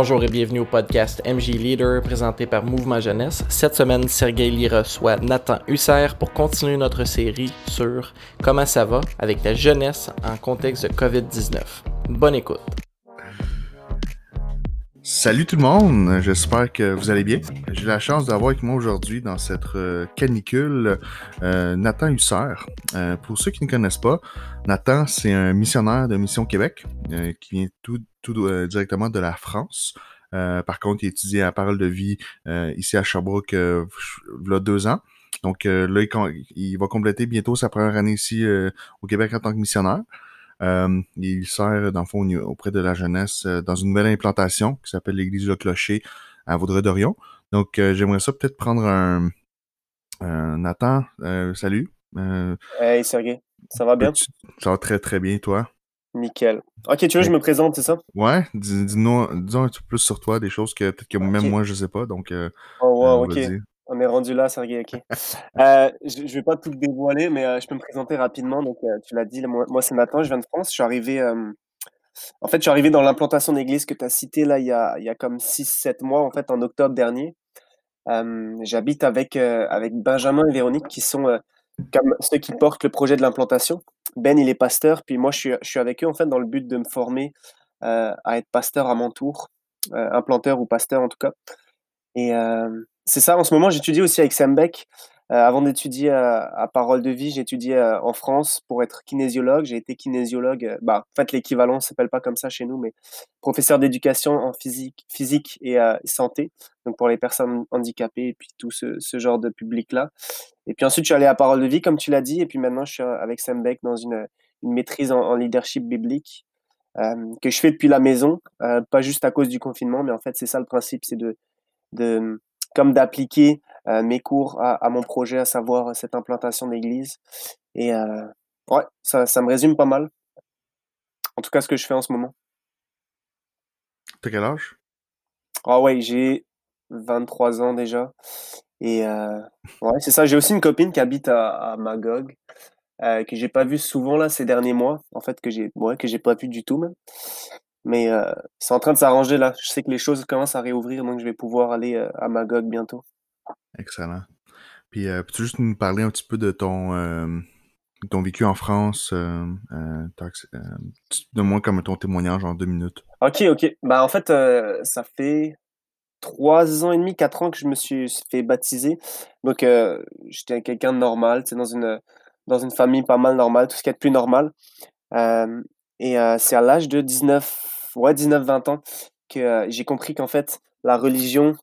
Bonjour et bienvenue au podcast MJ Leader présenté par Mouvement Jeunesse. Cette semaine, Sergei Lee reçoit Nathan Husser pour continuer notre série sur comment ça va avec la jeunesse en contexte de COVID-19. Bonne écoute. Salut tout le monde, j'espère que vous allez bien. J'ai la chance d'avoir avec moi aujourd'hui dans cette euh, canicule euh, Nathan Husser. Euh, pour ceux qui ne connaissent pas, Nathan, c'est un missionnaire de Mission Québec qui vient tout, tout directement de la France. par contre, il étudie à Parole de vie ici à Sherbrooke il y a deux ans. Donc là, il, il, va compléter bientôt sa première année ici au Québec en tant que missionnaire. Euh, il sert, dans le fond, auprès de la jeunesse euh, dans une nouvelle implantation qui s'appelle l'église Le Clocher à Vaudreuil-Dorion. Donc, euh, j'aimerais ça peut-être prendre un... Nathan, salut. hey, Sergei, ça va bien? Ça va très, très bien, toi? Nickel. Ok, tu veux que je me présente, c'est ça? Ouais, dis-nous dis un peu plus sur toi, des choses que peut-être que même moi, je sais pas, donc... oh, wow, ok. On est rendu là, Sergei, ok. Euh, je ne vais pas tout dévoiler, mais euh, je peux me présenter rapidement. Donc, euh, tu l'as dit, moi, moi c'est Nathan, je viens de France. Je suis arrivé, en fait, je suis arrivé dans l'implantation d'église que tu as citée là, il y a, il y a comme 6-7 mois, en fait, en octobre dernier. J'habite avec, avec Benjamin et Véronique, qui sont comme ceux qui portent le projet de l'implantation. Ben, il est pasteur, puis moi, je suis, je suis avec eux, en fait, dans le but de me former à être pasteur à mon tour, implanteur ou pasteur en tout cas. Et c'est ça, en ce moment, j'étudie aussi avec Sembec. Euh, avant d'étudier à, Parole de Vie, étudié euh, en France pour être kinésiologue. J'ai été kinésiologue. Euh, bah, en fait, l'équivalent ne s'appelle pas comme ça chez nous, mais professeur d'éducation en physique, physique et santé, donc pour les personnes handicapées et puis tout ce, genre de public-là. Et puis ensuite, je suis allé à Parole de Vie, comme tu l'as dit, et puis maintenant, je suis avec Sembec dans une, maîtrise en, leadership biblique que je fais depuis la maison, pas juste à cause du confinement, mais en fait, c'est ça le principe, c'est de comme d'appliquer euh, mes cours à, mon projet, à savoir cette implantation d'église. Et euh, ouais, ça, ça, me résume pas mal. En tout cas, ce que je fais en ce moment. T'as quel âge? Ah ouais, j'ai 23 ans déjà. Et euh, ouais, c'est ça. J'ai aussi une copine qui habite à, Magog, que j'ai pas vu souvent là ces derniers mois. En fait, que j'ai ouais, que j'ai pas vu du tout même. Mais euh, c'est en train de s'arranger là. Je sais que les choses commencent à réouvrir, donc je vais pouvoir aller euh, à Magog bientôt. Excellent. Puis, euh, peux-tu juste nous parler un petit peu de ton, ton vécu en France? Donne-moi comme ton témoignage en deux minutes. Ok, ok. Bah, en fait, ça fait trois ans et demi, quatre ans que je me suis fait baptiser. Donc, j'étais quelqu'un de normal, dans une, dans une famille pas mal normale, tout ce qui est de plus normal. et c'est à l'âge de 19 ouais, 19-20 ans que euh, j'ai compris qu'en fait, la religion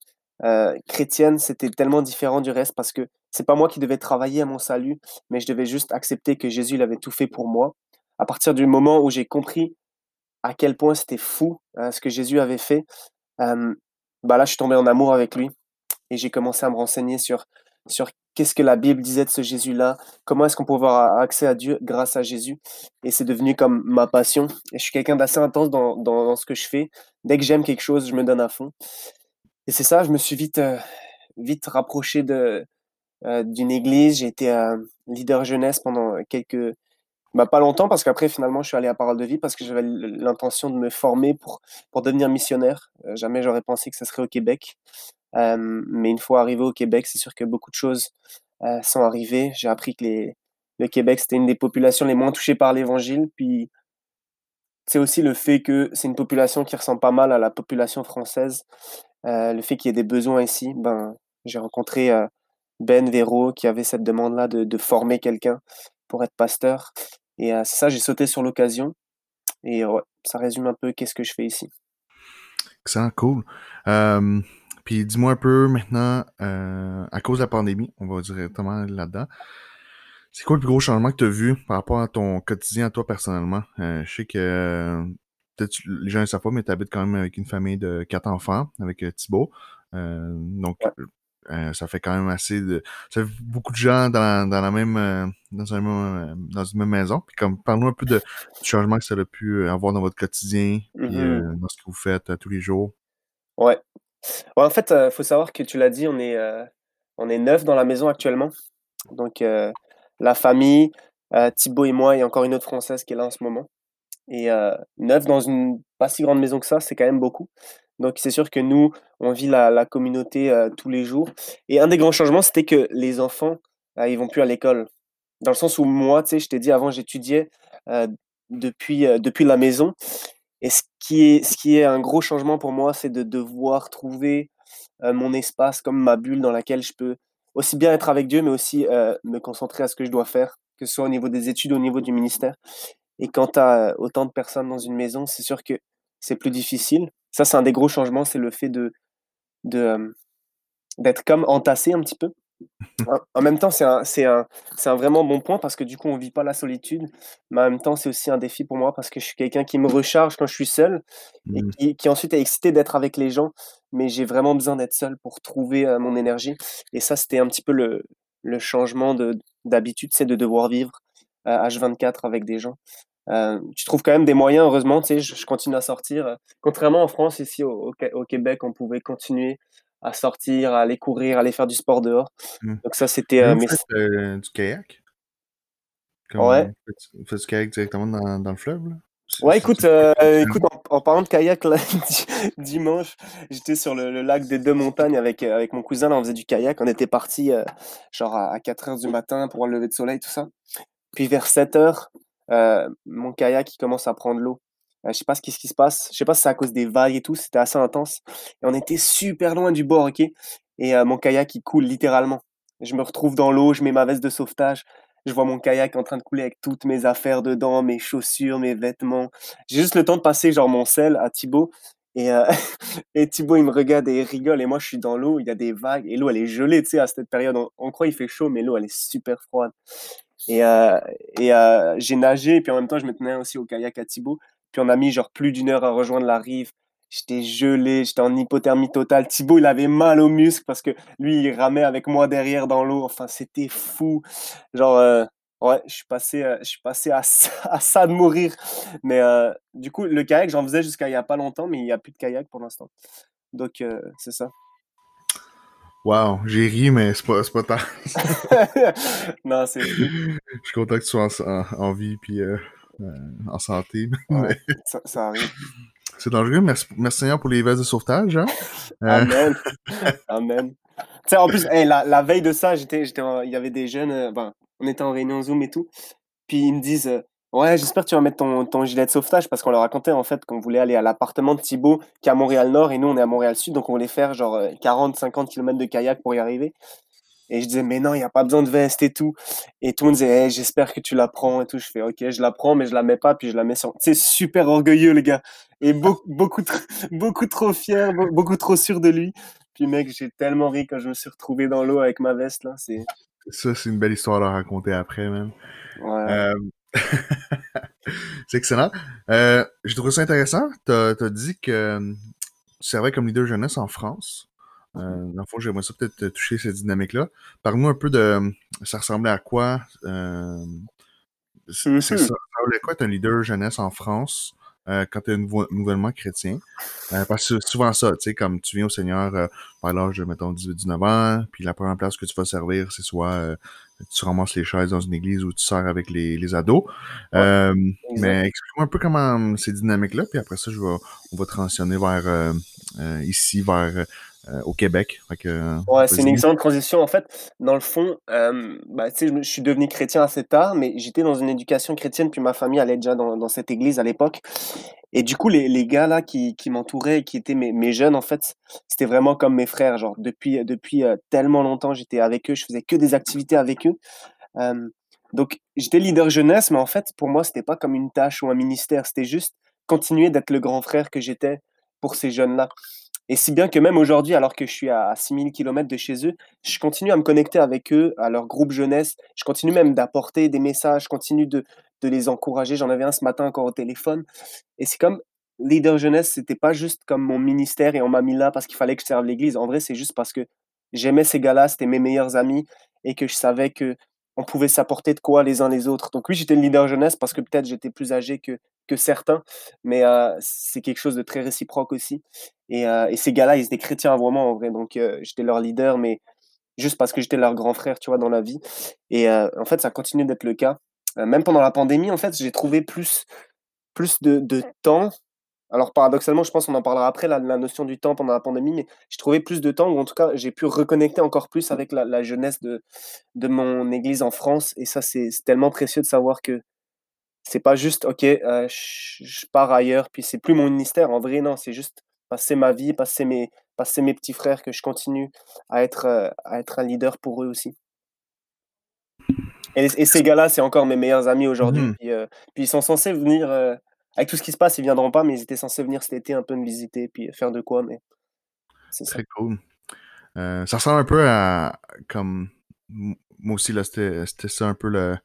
euh, chrétienne, c'était tellement différent du reste parce que c'est pas moi qui devais travailler à mon salut, mais je devais juste accepter que Jésus il avait tout fait pour moi. À partir du moment où j'ai compris à quel point c'était fou euh, ce que Jésus avait fait, bah là, je suis tombé en amour avec lui et j'ai commencé à me renseigner sur sur qu'est-ce que la Bible disait de ce Jésus-là, comment est-ce qu'on peut avoir accès à Dieu grâce à Jésus. Et c'est devenu comme ma passion. Et je suis quelqu'un d'assez intense dans, dans, ce que je fais. Dès que j'aime quelque chose, je me donne à fond. Et c'est ça, je me suis vite, euh, vite rapproché de, euh, d'une église. J'ai été euh, leader jeunesse pendant quelques... Bah, pas longtemps, parce qu'après, finalement, je suis allé à Parole de Vie parce que j'avais l'intention de me former pour, pour devenir missionnaire. jamais j'aurais pensé que ce serait au Québec. Euh, mais une fois arrivé au Québec, c'est sûr que beaucoup de choses euh, sont arrivées. J'ai appris que les, le Québec, c'était une des populations les moins touchées par l'Évangile. Puis c'est aussi le fait que c'est une population qui ressemble pas mal à la population française. Euh, le fait qu'il y ait des besoins ici, ben, j'ai rencontré Ben Véro qui avait cette demande-là de, de, former quelqu'un pour être pasteur. Et c'est ça, j'ai sauté sur l'occasion. Et ouais, ça résume un peu qu'est-ce que je fais ici. Excellent, cool. Euh, puis dis-moi un peu maintenant, euh, à cause de la pandémie, on va directement là-dedans. C'est quoi le plus gros changement que tu as vu par rapport à ton quotidien à toi personnellement? Euh, je sais que peut-être les gens ne savent pas, mais tu habites quand même avec une famille de quatre enfants, avec euh, Thibaut. donc ça fait quand même assez de. Ça fait beaucoup de gens dans, dans la même dans, un, dans une même maison. Puis comme parle-nous un peu de, du changement que ça a pu avoir dans votre quotidien, puis mm-hmm. dans ce que vous faites tous les jours. Ouais, en fait, il faut savoir que tu l'as dit, on est, on est neuf dans la maison actuellement. Donc, la famille, Thibaut et moi, et encore une autre Française qui est là en ce moment. Et neuf dans une pas si grande maison que ça, c'est quand même beaucoup. Donc c'est sûr que nous, on vit la, communauté tous les jours. Et un des grands changements, c'était que les enfants, euh, ils vont plus à l'école. Dans le sens où moi, tu sais, je t'ai dit avant, j'étudiais depuis, depuis la maison. Et ce qui est, ce qui est un gros changement pour moi, c'est de devoir trouver mon espace comme ma bulle dans laquelle je peux aussi bien être avec Dieu, mais aussi me concentrer à ce que je dois faire, que ce soit au niveau des études, au niveau du ministère. Et quand tu as autant de personnes dans une maison, c'est sûr que c'est plus difficile. Ça, c'est un des gros changements, c'est le fait de, de, d'être comme entassé un petit peu. En- même temps, c'est un, un, un vraiment bon point parce que du coup, on vit pas la solitude. Mais en même temps, c'est aussi un défi pour moi parce que je suis quelqu'un qui me recharge quand je suis seul et Mm. qui, qui ensuite est excité d'être avec les gens. Mais j'ai vraiment besoin d'être seul pour trouver euh, mon énergie. Et ça, c'était un petit peu le, le changement de, d'habitude, c'est de devoir vivre euh, H24 avec des gens. Euh, tu trouves quand même des moyens, heureusement, tu sais, je, je continue à sortir. Contrairement en France, ici au, au Québec, on pouvait continuer à sortir, à aller courir, à aller faire du sport dehors. Mm. Donc ça, c'était... Euh, mes... euh, du kayak? Comme, Ouais. vous faites du kayak directement dans, dans le fleuve, là? Ouais, écoute, euh, écoute en, en parlant de kayak, là, dimanche, j'étais sur le, le lac des Deux Montagnes avec, avec mon cousin, là, on faisait du kayak. On était parti genre à, à 4 heures du matin pour voir le lever de soleil, tout ça. Puis vers 7 heures, euh, mon kayak, il commence à prendre l'eau. Euh, je sais pas ce qui, se passe. Je sais pas si c'est à cause des vagues et tout. C'était assez intense. Et on était super loin du bord, ok? Et euh, mon kayak, il coule littéralement. Je me retrouve dans l'eau, je mets ma veste de sauvetage. Je vois mon kayak en train de couler avec toutes mes affaires dedans, mes chaussures, mes vêtements. J'ai juste le temps de passer genre mon sel à Thibaut. Et, euh, Thibaut, il me regarde et il rigole. Et moi, je suis dans l'eau, il y a des vagues. Et l'eau, elle est gelée, tu sais, à cette période. On, croit qu'il fait chaud, mais l'eau, elle est super froide. Et, et euh, j'ai nagé, et puis en même temps, je me tenais aussi au kayak à Thibaut. Puis on a mis genre plus d'une heure à rejoindre la rive. J'étais gelé, j'étais en hypothermie totale. Thibaut, il avait mal aux muscles parce que lui, il ramait avec moi derrière dans l'eau. Enfin, c'était fou. Genre, euh, ouais, je suis passé, euh, je suis passé à ça, à ça de mourir. Mais euh, du coup, le kayak, j'en faisais jusqu'à il y a pas longtemps, mais il n'y a plus de kayak pour l'instant. Donc, c'est ça. Wow, j'ai ri, mais c'est pas, pas tard. non, c'est. Je suis content que tu sois en, en- en vie puis euh, en santé. Ouais, ça, ça arrive. C'est dangereux. Merci, merci Seigneur pour les vestes de sauvetage. Hein? Euh, Amen. Amen. Tu sais, en plus, hey, la, la veille de ça, j'étais, il y avait des jeunes, euh, ben, on était en réunion Zoom et tout. Puis ils me disent, euh, ouais, j'espère que tu vas mettre ton, ton gilet de sauvetage parce qu'on leur racontait en fait qu'on voulait aller à l'appartement de Thibaut qui est à Montréal-Nord et nous on est à Montréal-Sud, donc on voulait faire genre 40-50 km de kayak pour y arriver. Et je disais, mais non, il n'y a pas besoin de veste et tout. Et tout le monde disait, Hey, j'espère que tu la prends et tout. Je fais, ok, je la prends, mais je la mets pas, puis je la mets sur. C'est super orgueilleux, le gars. Et beaucoup, beaucoup, tr- beaucoup trop fier, be- beaucoup trop sûr de lui. Puis, mec, j'ai tellement ri quand je me suis retrouvé dans l'eau avec ma veste, là. C'est. Ça, c'est une belle histoire à raconter après, même. Ouais. Euh, c'est excellent. Euh, J'ai trouvé ça intéressant. Tu as, dit que euh, tu servais comme leader jeunesse en France. Euh, dans le fond, j'aimerais ça peut-être te toucher cette dynamique-là. Parle-nous un peu de ça ressemblait à quoi. Euh, c'est Mhm. ça, ça ressemblait à quoi être un leader jeunesse en France euh, quand tu es nouveau, nouvellement chrétien? Euh, parce que c'est souvent ça, tu sais, comme tu viens au Seigneur euh, vers l'âge de, mettons, 18-19 ans, puis la première place que tu vas servir, c'est soit euh, tu ramasses les chaises dans une église ou tu sers avec les, les ados. Ouais, Euh, mais explique-moi un peu comment ces dynamiques-là, puis après ça, je vais, on va transitionner vers euh, euh, ici, vers euh, au Québec. Euh, Ouais, c'est une excellente transition. En fait, dans le fond, euh, bah, je, suis devenu chrétien assez tard, mais j'étais dans une éducation chrétienne, puis ma famille allait déjà dans, dans cette église à l'époque. Et du coup, les, les gars là qui, qui m'entouraient, et qui étaient mes, mes jeunes, en fait, c'était vraiment comme mes frères. Genre, depuis, depuis euh, tellement longtemps, j'étais avec eux, je faisais que des activités avec eux. Euh, donc, j'étais leader jeunesse, mais en fait, pour moi, c'était pas comme une tâche ou un ministère, c'était juste continuer d'être le grand frère que j'étais pour ces jeunes-là. Et si bien que même aujourd'hui, alors que je suis à 6000 km de chez eux, je continue à me connecter avec eux, à leur groupe jeunesse. Je continue même d'apporter des messages, je continue de, les encourager. J'en avais un ce matin encore au téléphone. Et c'est comme leader jeunesse, c'était pas juste comme mon ministère et on m'a mis là parce qu'il fallait que je serve l'église. En vrai, c'est juste parce que j'aimais ces gars-là, c'était mes meilleurs amis et que je savais que on pouvait s'apporter de quoi les uns les autres. Donc oui, j'étais le leader jeunesse parce que peut-être j'étais plus âgé que, que certains, mais euh, c'est quelque chose de très réciproque aussi. Et, euh, et ces gars-là, ils étaient chrétiens moi en vrai, donc euh, j'étais leur leader, mais juste parce que j'étais leur grand frère, tu vois, dans la vie. Et euh, en fait, ça continue d'être le cas. Même pendant la pandémie, en fait, j'ai trouvé plus, plus de, temps alors paradoxalement, je pense qu'on en parlera après, la, notion du temps pendant la pandémie, mais j'ai trouvé plus de temps, ou en tout cas, j'ai pu reconnecter encore plus avec la, jeunesse de, de mon église en France. Et ça, c'est tellement précieux de savoir que c'est pas juste, ok, je pars ailleurs, puis c'est plus mon ministère. En vrai, non, c'est juste passer ma vie, passer mes, passer mes petits frères, que je continue à être, euh, à être un leader pour eux aussi. Et, et ces gars-là, c'est encore mes meilleurs amis aujourd'hui. Puis, euh, puis ils sont censés venir, euh, avec tout ce qui se passe, ils viendront pas, mais ils étaient censés venir cet été un peu me visiter, puis faire de quoi, mais c'est ça. Très cool. Euh, ça ressemble un peu à comme moi aussi là c'était c'était ça un peu le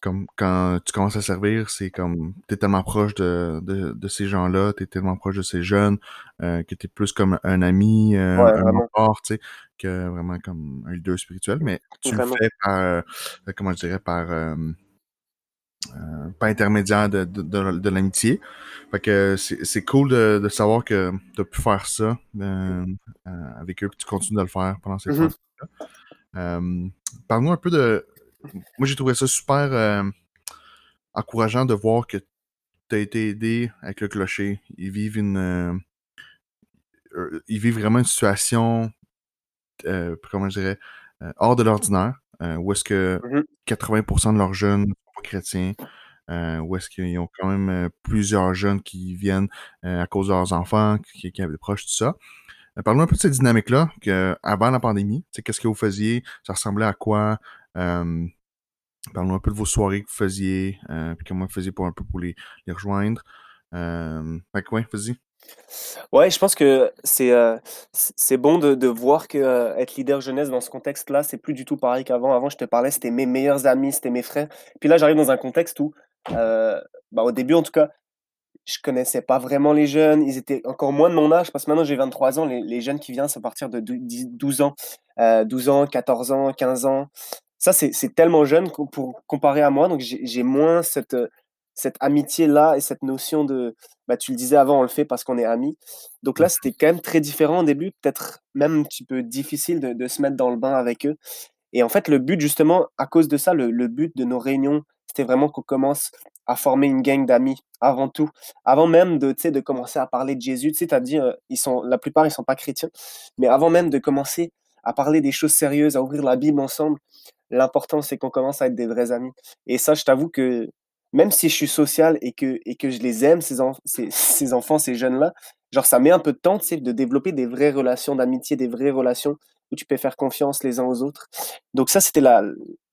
comme quand tu commences à servir c'est comme t'es tellement proche de, de, de ces gens-là t'es tellement proche de ces jeunes euh, que t'es plus comme un ami euh, Ouais, un mentor tu sais que vraiment comme un leader spirituel mais tu Vraiment. le fais par euh, comment je dirais par euh, euh, pas intermédiaire de, de, de, de l'amitié. Fait que c'est cool de, de savoir que tu as pu faire ça euh, euh, avec eux, que tu continues de le faire pendant ces temps euh, Parle-nous un peu de. Moi, j'ai trouvé ça super euh, encourageant de voir que tu as été aidé avec le clocher. Ils vivent une. euh, euh, ils vivent vraiment une situation, euh, comment je dirais, hors de l'ordinaire, où est-ce que Mhm. 80% de leurs jeunes ne sont pas chrétiens, euh, où est-ce qu'ils ont quand même euh, plusieurs jeunes qui viennent euh, à cause de leurs enfants, qui, qui avaient proches, tout ça. Parle-nous un peu de cette dynamique-là, que, avant la pandémie. Qu'est-ce que vous faisiez? Ça ressemblait à quoi? Parle-nous un peu de vos soirées que vous faisiez, euh, puis comment vous faisiez pour un peu pour les, rejoindre. Fait que ouais, vas-y. Ouais, je pense que c'est euh, bon de, de voir que euh, être leader jeunesse dans ce contexte-là, c'est plus du tout pareil qu'avant. Avant, je te parlais, c'était mes meilleurs amis, c'était mes frères. Puis là, j'arrive dans un contexte où, bah, au début en tout cas, je connaissais pas vraiment les jeunes. Ils étaient encore moins de mon âge parce que maintenant j'ai 23 ans. Les, les jeunes qui viennent, c'est à partir de dou- 10 12 ans, euh, 12 ans, 14 ans, 15 ans. Ça, c'est tellement jeune pour comparer à moi. Donc j'ai moins cette, euh, cette amitié-là et cette notion de, bah, tu le disais avant, on le fait parce qu'on est amis. Donc là, c'était quand même très différent au début, peut-être même un petit peu difficile de, se mettre dans le bain avec eux. Et en fait, le but, justement, à cause de ça, le, but de nos réunions, c'était vraiment qu'on commence à former une gang d'amis avant tout. Avant même de, de commencer à parler de Jésus, dit, euh, ils sont, la plupart, ils sont pas chrétiens. Mais avant même de commencer à parler des choses sérieuses, à ouvrir la Bible ensemble, l'important, c'est qu'on commence à être des vrais amis. Et ça, je t'avoue que même si je suis social et que, et que je les aime, ces, ces, enfants, ces jeunes-là, genre, ça met un peu de temps, de développer des vraies relations d'amitié, des vraies relations où tu peux faire confiance les uns aux autres. Donc ça, c'était la,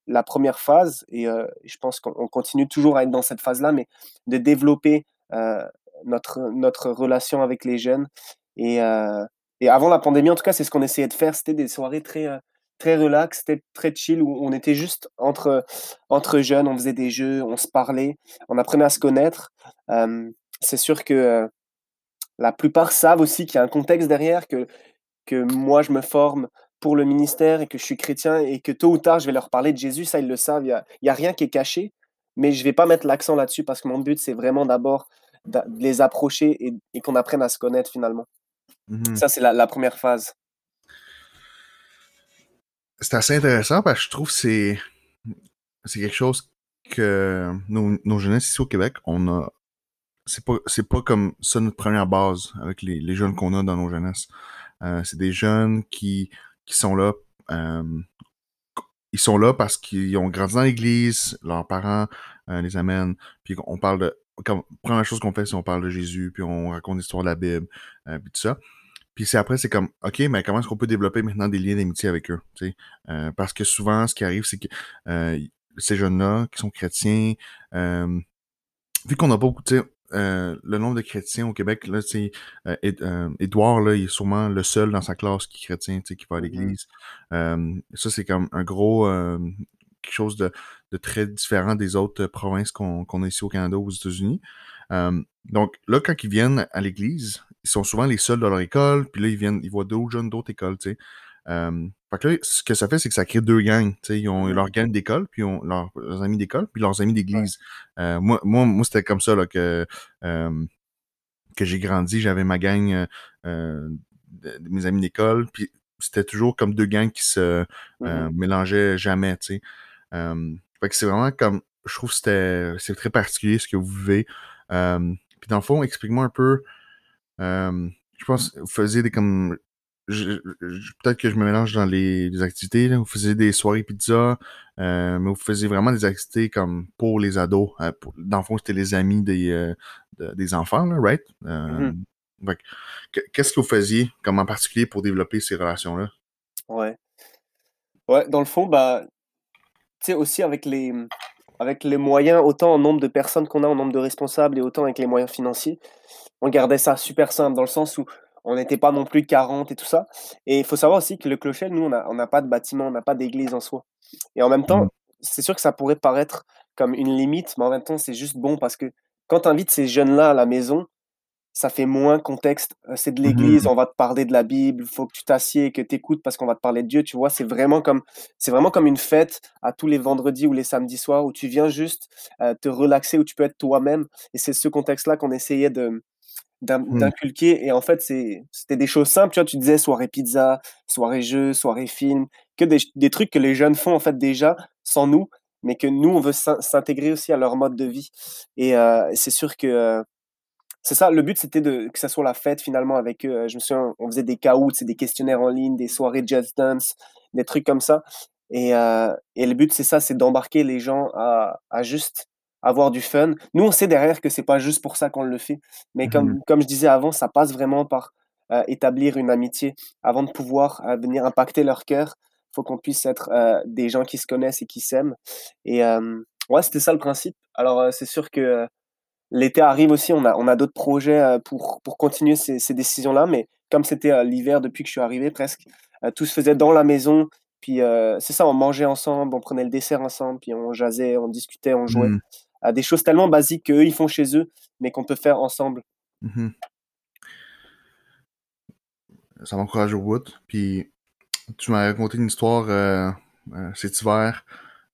la première phase et euh, je pense qu'on on continue toujours à être dans cette phase-là, mais de développer euh, notre, notre relation avec les jeunes. Et, euh, et avant la pandémie, en tout cas, c'est ce qu'on essayait de faire. C'était des soirées très, très relax, c'était très chill, où on était juste entre, entre jeunes, on faisait des jeux, on se parlait, on apprenait à se connaître. Euh, c'est sûr que euh, la plupart savent aussi qu'il y a un contexte derrière, que, que moi, je me forme pour le ministère et que je suis chrétien et que tôt ou tard, je vais leur parler de Jésus, ça, ils le savent. Il n'y a, y a rien qui est caché, mais je ne vais pas mettre l'accent là-dessus parce que mon but, c'est vraiment d'abord d'a- de les approcher et, et qu'on apprenne à se connaître finalement. Mhm. Ça, c'est la, la première phase. C'est assez intéressant parce que je trouve que c'est c'est quelque chose que nos, nos jeunesses ici au Québec, on a c'est pas c'est pas comme ça notre première base avec les, jeunes qu'on a dans nos jeunesses. Euh, c'est des jeunes qui qui sont là euh, ils sont là parce qu'ils ont grandi dans l'église, leurs parents euh, les amènent, puis on parle de comme première chose qu'on fait, c'est on parle de Jésus, puis on raconte l'histoire de la Bible, puis tout ça. Puis c'est après, c'est comme, OK, mais comment est-ce qu'on peut développer maintenant des liens d'amitié avec eux? tu sais? Euh, parce que souvent, ce qui arrive, c'est que euh, ces jeunes-là qui sont chrétiens, euh, vu qu'on n'a pas beaucoup, tu sais, euh, le nombre de chrétiens au Québec, là, sais, euh, euh, Édouard, là, il est sûrement le seul dans sa classe qui est chrétien, tu sais, qui va à Mhm. l'église. Euh, ça, c'est comme un gros, euh, quelque chose de, de très différent des autres provinces qu'on qu'on a ici au Canada ou aux États-Unis. Euh, donc là, quand ils viennent à l'église, ils sont souvent les seuls de leur école, puis là, ils viennent, ils voient d'autres jeunes d'autres écoles, tu sais. Euh, fait que là, ce que ça fait, c'est que ça crée deux gangs. tu sais. Ils ont Mhm. leur gang d'école, puis ont leurs, leurs amis d'école, puis leurs amis d'église. Euh, moi, moi, moi c'était comme ça là, que, euh, que j'ai grandi. J'avais ma gang, euh, euh, de, de mes amis d'école, puis c'était toujours comme deux gangs qui se Mhm. mélangeaient jamais, tu sais. Euh, fait que c'est vraiment comme, je trouve que c'était, c'est très particulier ce que vous vivez. Puis dans le fond, explique-moi un peu. Je pense que vous faisiez des comme. Peut-être que je me mélange dans les, les activités. là. Vous faisiez des soirées pizza, euh, mais vous faisiez vraiment des activités comme pour les ados. euh, pour- dans le fond, c'était les amis des, euh, de- des enfants, là, right? Que- Qu'est-ce que vous faisiez comme en particulier pour développer ces relations-là? Ouais. Ouais, dans le fond, bah, tu sais, aussi avec les, avec les moyens, autant en nombre de personnes qu'on a, en nombre de responsables, et autant avec les moyens financiers, on gardait ça super simple, dans le sens où on n'était pas non plus 40 et tout ça. Et il faut savoir aussi que le clocher, nous, on n'a on pas de bâtiment, on n'a pas d'église en soi. Et en même temps, Mhm. c'est sûr que ça pourrait paraître comme une limite, mais en même temps, c'est juste bon parce que quand tu invites ces jeunes-là à la maison, ça fait moins contexte. Euh, C'est de Mhm. l'église, on va te parler de la Bible, il faut que tu t'assieds, que tu écoutes parce qu'on va te parler de Dieu, tu vois. C'est vraiment comme, c'est vraiment comme une fête à tous les vendredis ou les samedis soirs où tu viens juste euh, te relaxer, où tu peux être toi-même. Et c'est ce contexte-là qu'on essayait de Mhm. d'inculquer. Et en fait, c'était des choses simples. Tu vois, tu disais soirée pizza, soirée jeu, soirée film, que des, des trucs que les jeunes font en fait déjà sans nous, mais que nous, on veut s'in- s'intégrer aussi à leur mode de vie. Et euh, c'est sûr que c'est ça, le but c'était de que ça soit la fête finalement avec eux. Je me souviens, on faisait des caouts, c'est des questionnaires en ligne, des soirées jazz dance, des trucs comme ça. Et, euh, et le but c'est ça, c'est d'embarquer les gens à, à juste avoir du fun. Nous, on sait derrière que c'est pas juste pour ça qu'on le fait, mais Mhm. comme, comme je disais avant, ça passe vraiment par euh, établir une amitié avant de pouvoir euh, venir impacter leur cœur. faut qu'on puisse être euh, des gens qui se connaissent et qui s'aiment. Et ouais, c'était ça le principe. Alors, c'est sûr que L'été arrive aussi, on a, on a d'autres projets euh, pour, pour continuer ces, ces décisions-là, mais comme c'était euh, l'hiver depuis que je suis arrivé presque, euh, tout se faisait dans la maison. Puis c'est ça, on mangeait ensemble, on prenait le dessert ensemble, puis on jasait, on discutait, on jouait. Mhm. à des choses tellement basiques qu'eux, ils font chez eux, mais qu'on peut faire ensemble. Mhm. Ça m'encourage au bout. Puis tu m'as raconté une histoire euh, cet hiver.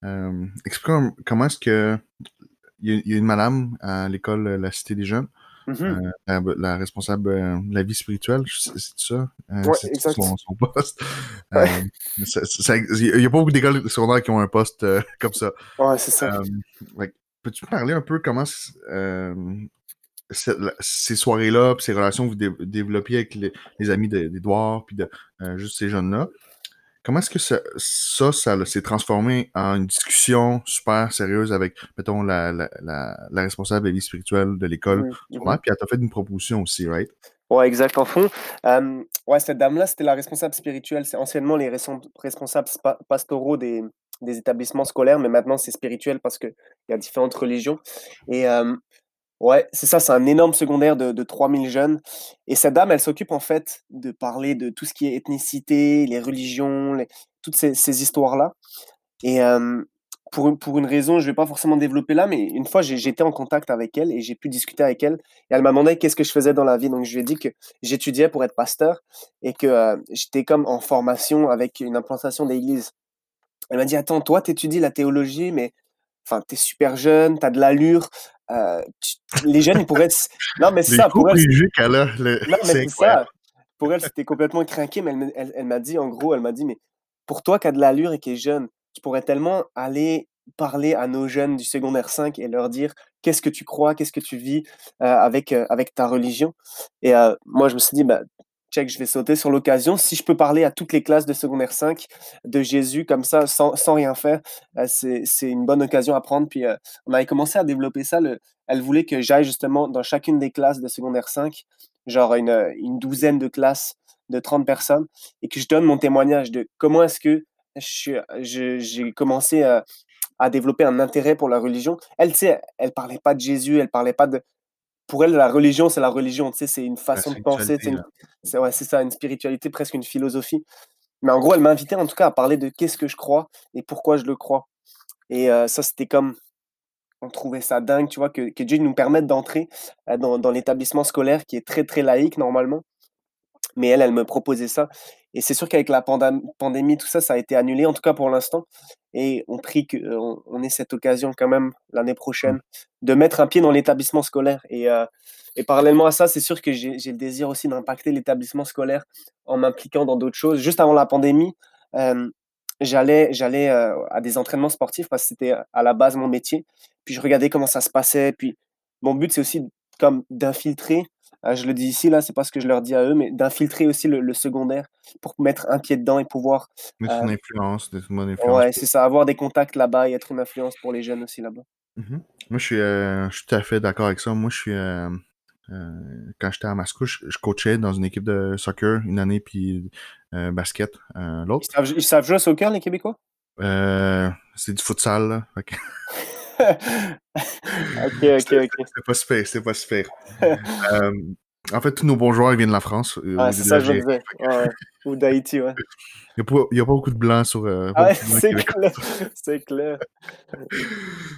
Euh, Explique-moi comment est-ce que il y, a, une madame à l'école euh, La Cité des Jeunes, Mhm. euh, la, la responsable euh, de la vie spirituelle, c'est ça? Euh, Ouais, c'est exact. son, son poste? Ouais. Euh, ça- ça- il n'y a pas beaucoup d'écoles secondaires qui ont un poste euh, comme ça. Ouais, c'est ça. Euh, Peux-tu parler un peu comment euh, ces soirées-là, ces relations que vous dé- développiez avec les, les amis de- d'Edouard, puis de euh, juste ces jeunes-là, comment est-ce que ça, ça, ça s'est transformé en une discussion super sérieuse avec, mettons, la, la, la, la responsable de la vie spirituelle de l'école? Puis elle t'a fait une proposition aussi, right? Ouais, exact. En fond, euh, ouais, cette dame-là, c'était la responsable spirituelle. C'est anciennement les respons- responsables pastoraux des, des établissements scolaires, mais maintenant c'est spirituel parce qu'il y a différentes religions. Et euh, ouais, c'est ça, c'est un énorme secondaire de, de 3000 jeunes. Et cette dame, elle s'occupe en fait de parler de tout ce qui est ethnicité, les religions, toutes ces, histoires-là. Et pour, pour une raison, je vais pas forcément développer là, mais une fois, j'étais en contact avec elle et j'ai pu discuter avec elle. Et elle m'a demandé qu'est-ce que je faisais dans la vie. Donc, je lui ai dit que j'étudiais pour être pasteur et que j'étais comme en formation avec une implantation d'église. Elle m'a dit, attends, toi, tu étudies la théologie, mais enfin, tu es super jeune, tu as de l'allure. Euh, les jeunes, ils pourraient... être- Non, mais c'est ça, pour elle, le- non, mais c'est ça. Pour elle, c'était complètement craqué, mais elle, elle, elle m'a dit, en gros, elle m'a dit, mais pour toi qui as de l'allure et qui est jeune, tu pourrais tellement aller parler à nos jeunes du secondaire 5 et leur dire qu'est-ce que tu crois, qu'est-ce que tu vis euh, avec, euh, avec ta religion. Et moi, je me suis dit, bah, check, je vais sauter sur l'occasion. Si je peux parler à toutes les classes de secondaire 5 de Jésus comme ça, sans, sans rien faire, euh, c'est une bonne occasion à prendre. Puis euh, on avait commencé à développer ça. Le, elle voulait que j'aille justement dans chacune des classes de secondaire 5, genre une, euh, une douzaine de classes de 30 personnes, et que je donne mon témoignage de comment est-ce que j'ai commencé à, à développer un intérêt pour la religion. Elle, tu sais, elle parlait pas de Jésus, elle parlait pas de... Pour elle, la religion, c'est la religion, tu sais, c'est une façon de penser, c'est une- ouais, ça, une spiritualité, presque une philosophie. Mais en gros, elle m'invitait en tout cas à parler de qu'est-ce que je crois et pourquoi je le crois. Et euh, ça, c'était comme, on trouvait ça dingue, tu vois, que, que Dieu nous permette d'entrer dans, dans l'établissement scolaire qui est très, très laïque normalement. Mais elle, elle me proposait ça. Et c'est sûr qu'avec la pandémie, tout ça, ça a été annulé, en tout cas pour l'instant. Et on prie qu'on on ait cette occasion quand même l'année prochaine de mettre un pied dans l'établissement scolaire. Et, euh, et parallèlement à ça, c'est sûr que j'ai j'ai le désir aussi d'impacter l'établissement scolaire en m'impliquant dans d'autres choses. Juste avant la pandémie, euh, j'allais j'allais euh, à des entraînements sportifs parce que c'était à la base mon métier. Puis je regardais comment ça se passait. Puis mon but, c'est aussi comme d'infiltrer, euh, je le dis ici, là, c'est pas ce que je leur dis à eux, mais d'infiltrer aussi le, secondaire pour mettre un pied dedans et pouvoir. Mettre une influence, une influence. Ouais, c'est ça, avoir des contacts là-bas et être une influence pour les jeunes aussi là-bas. Mmh Moi, je suis, je suis tout à fait d'accord avec ça. Moi, je suis. quand j'étais à Mascouche, je, coachais dans une équipe de soccer une année, puis basket l'autre. Ils savent, ils savent jouer au soccer, les Québécois? c'est du futsal, là. ok, ok, ok. C'est pas super, c'est pas super. euh, en fait, tous nos bons joueurs ils viennent de la France. Ah, c'est ça je. Ouais, Ou d'Haïti, ouais. Il n'y a, pas beaucoup de blancs sur. Euh, ah c'est clair. c'est clair.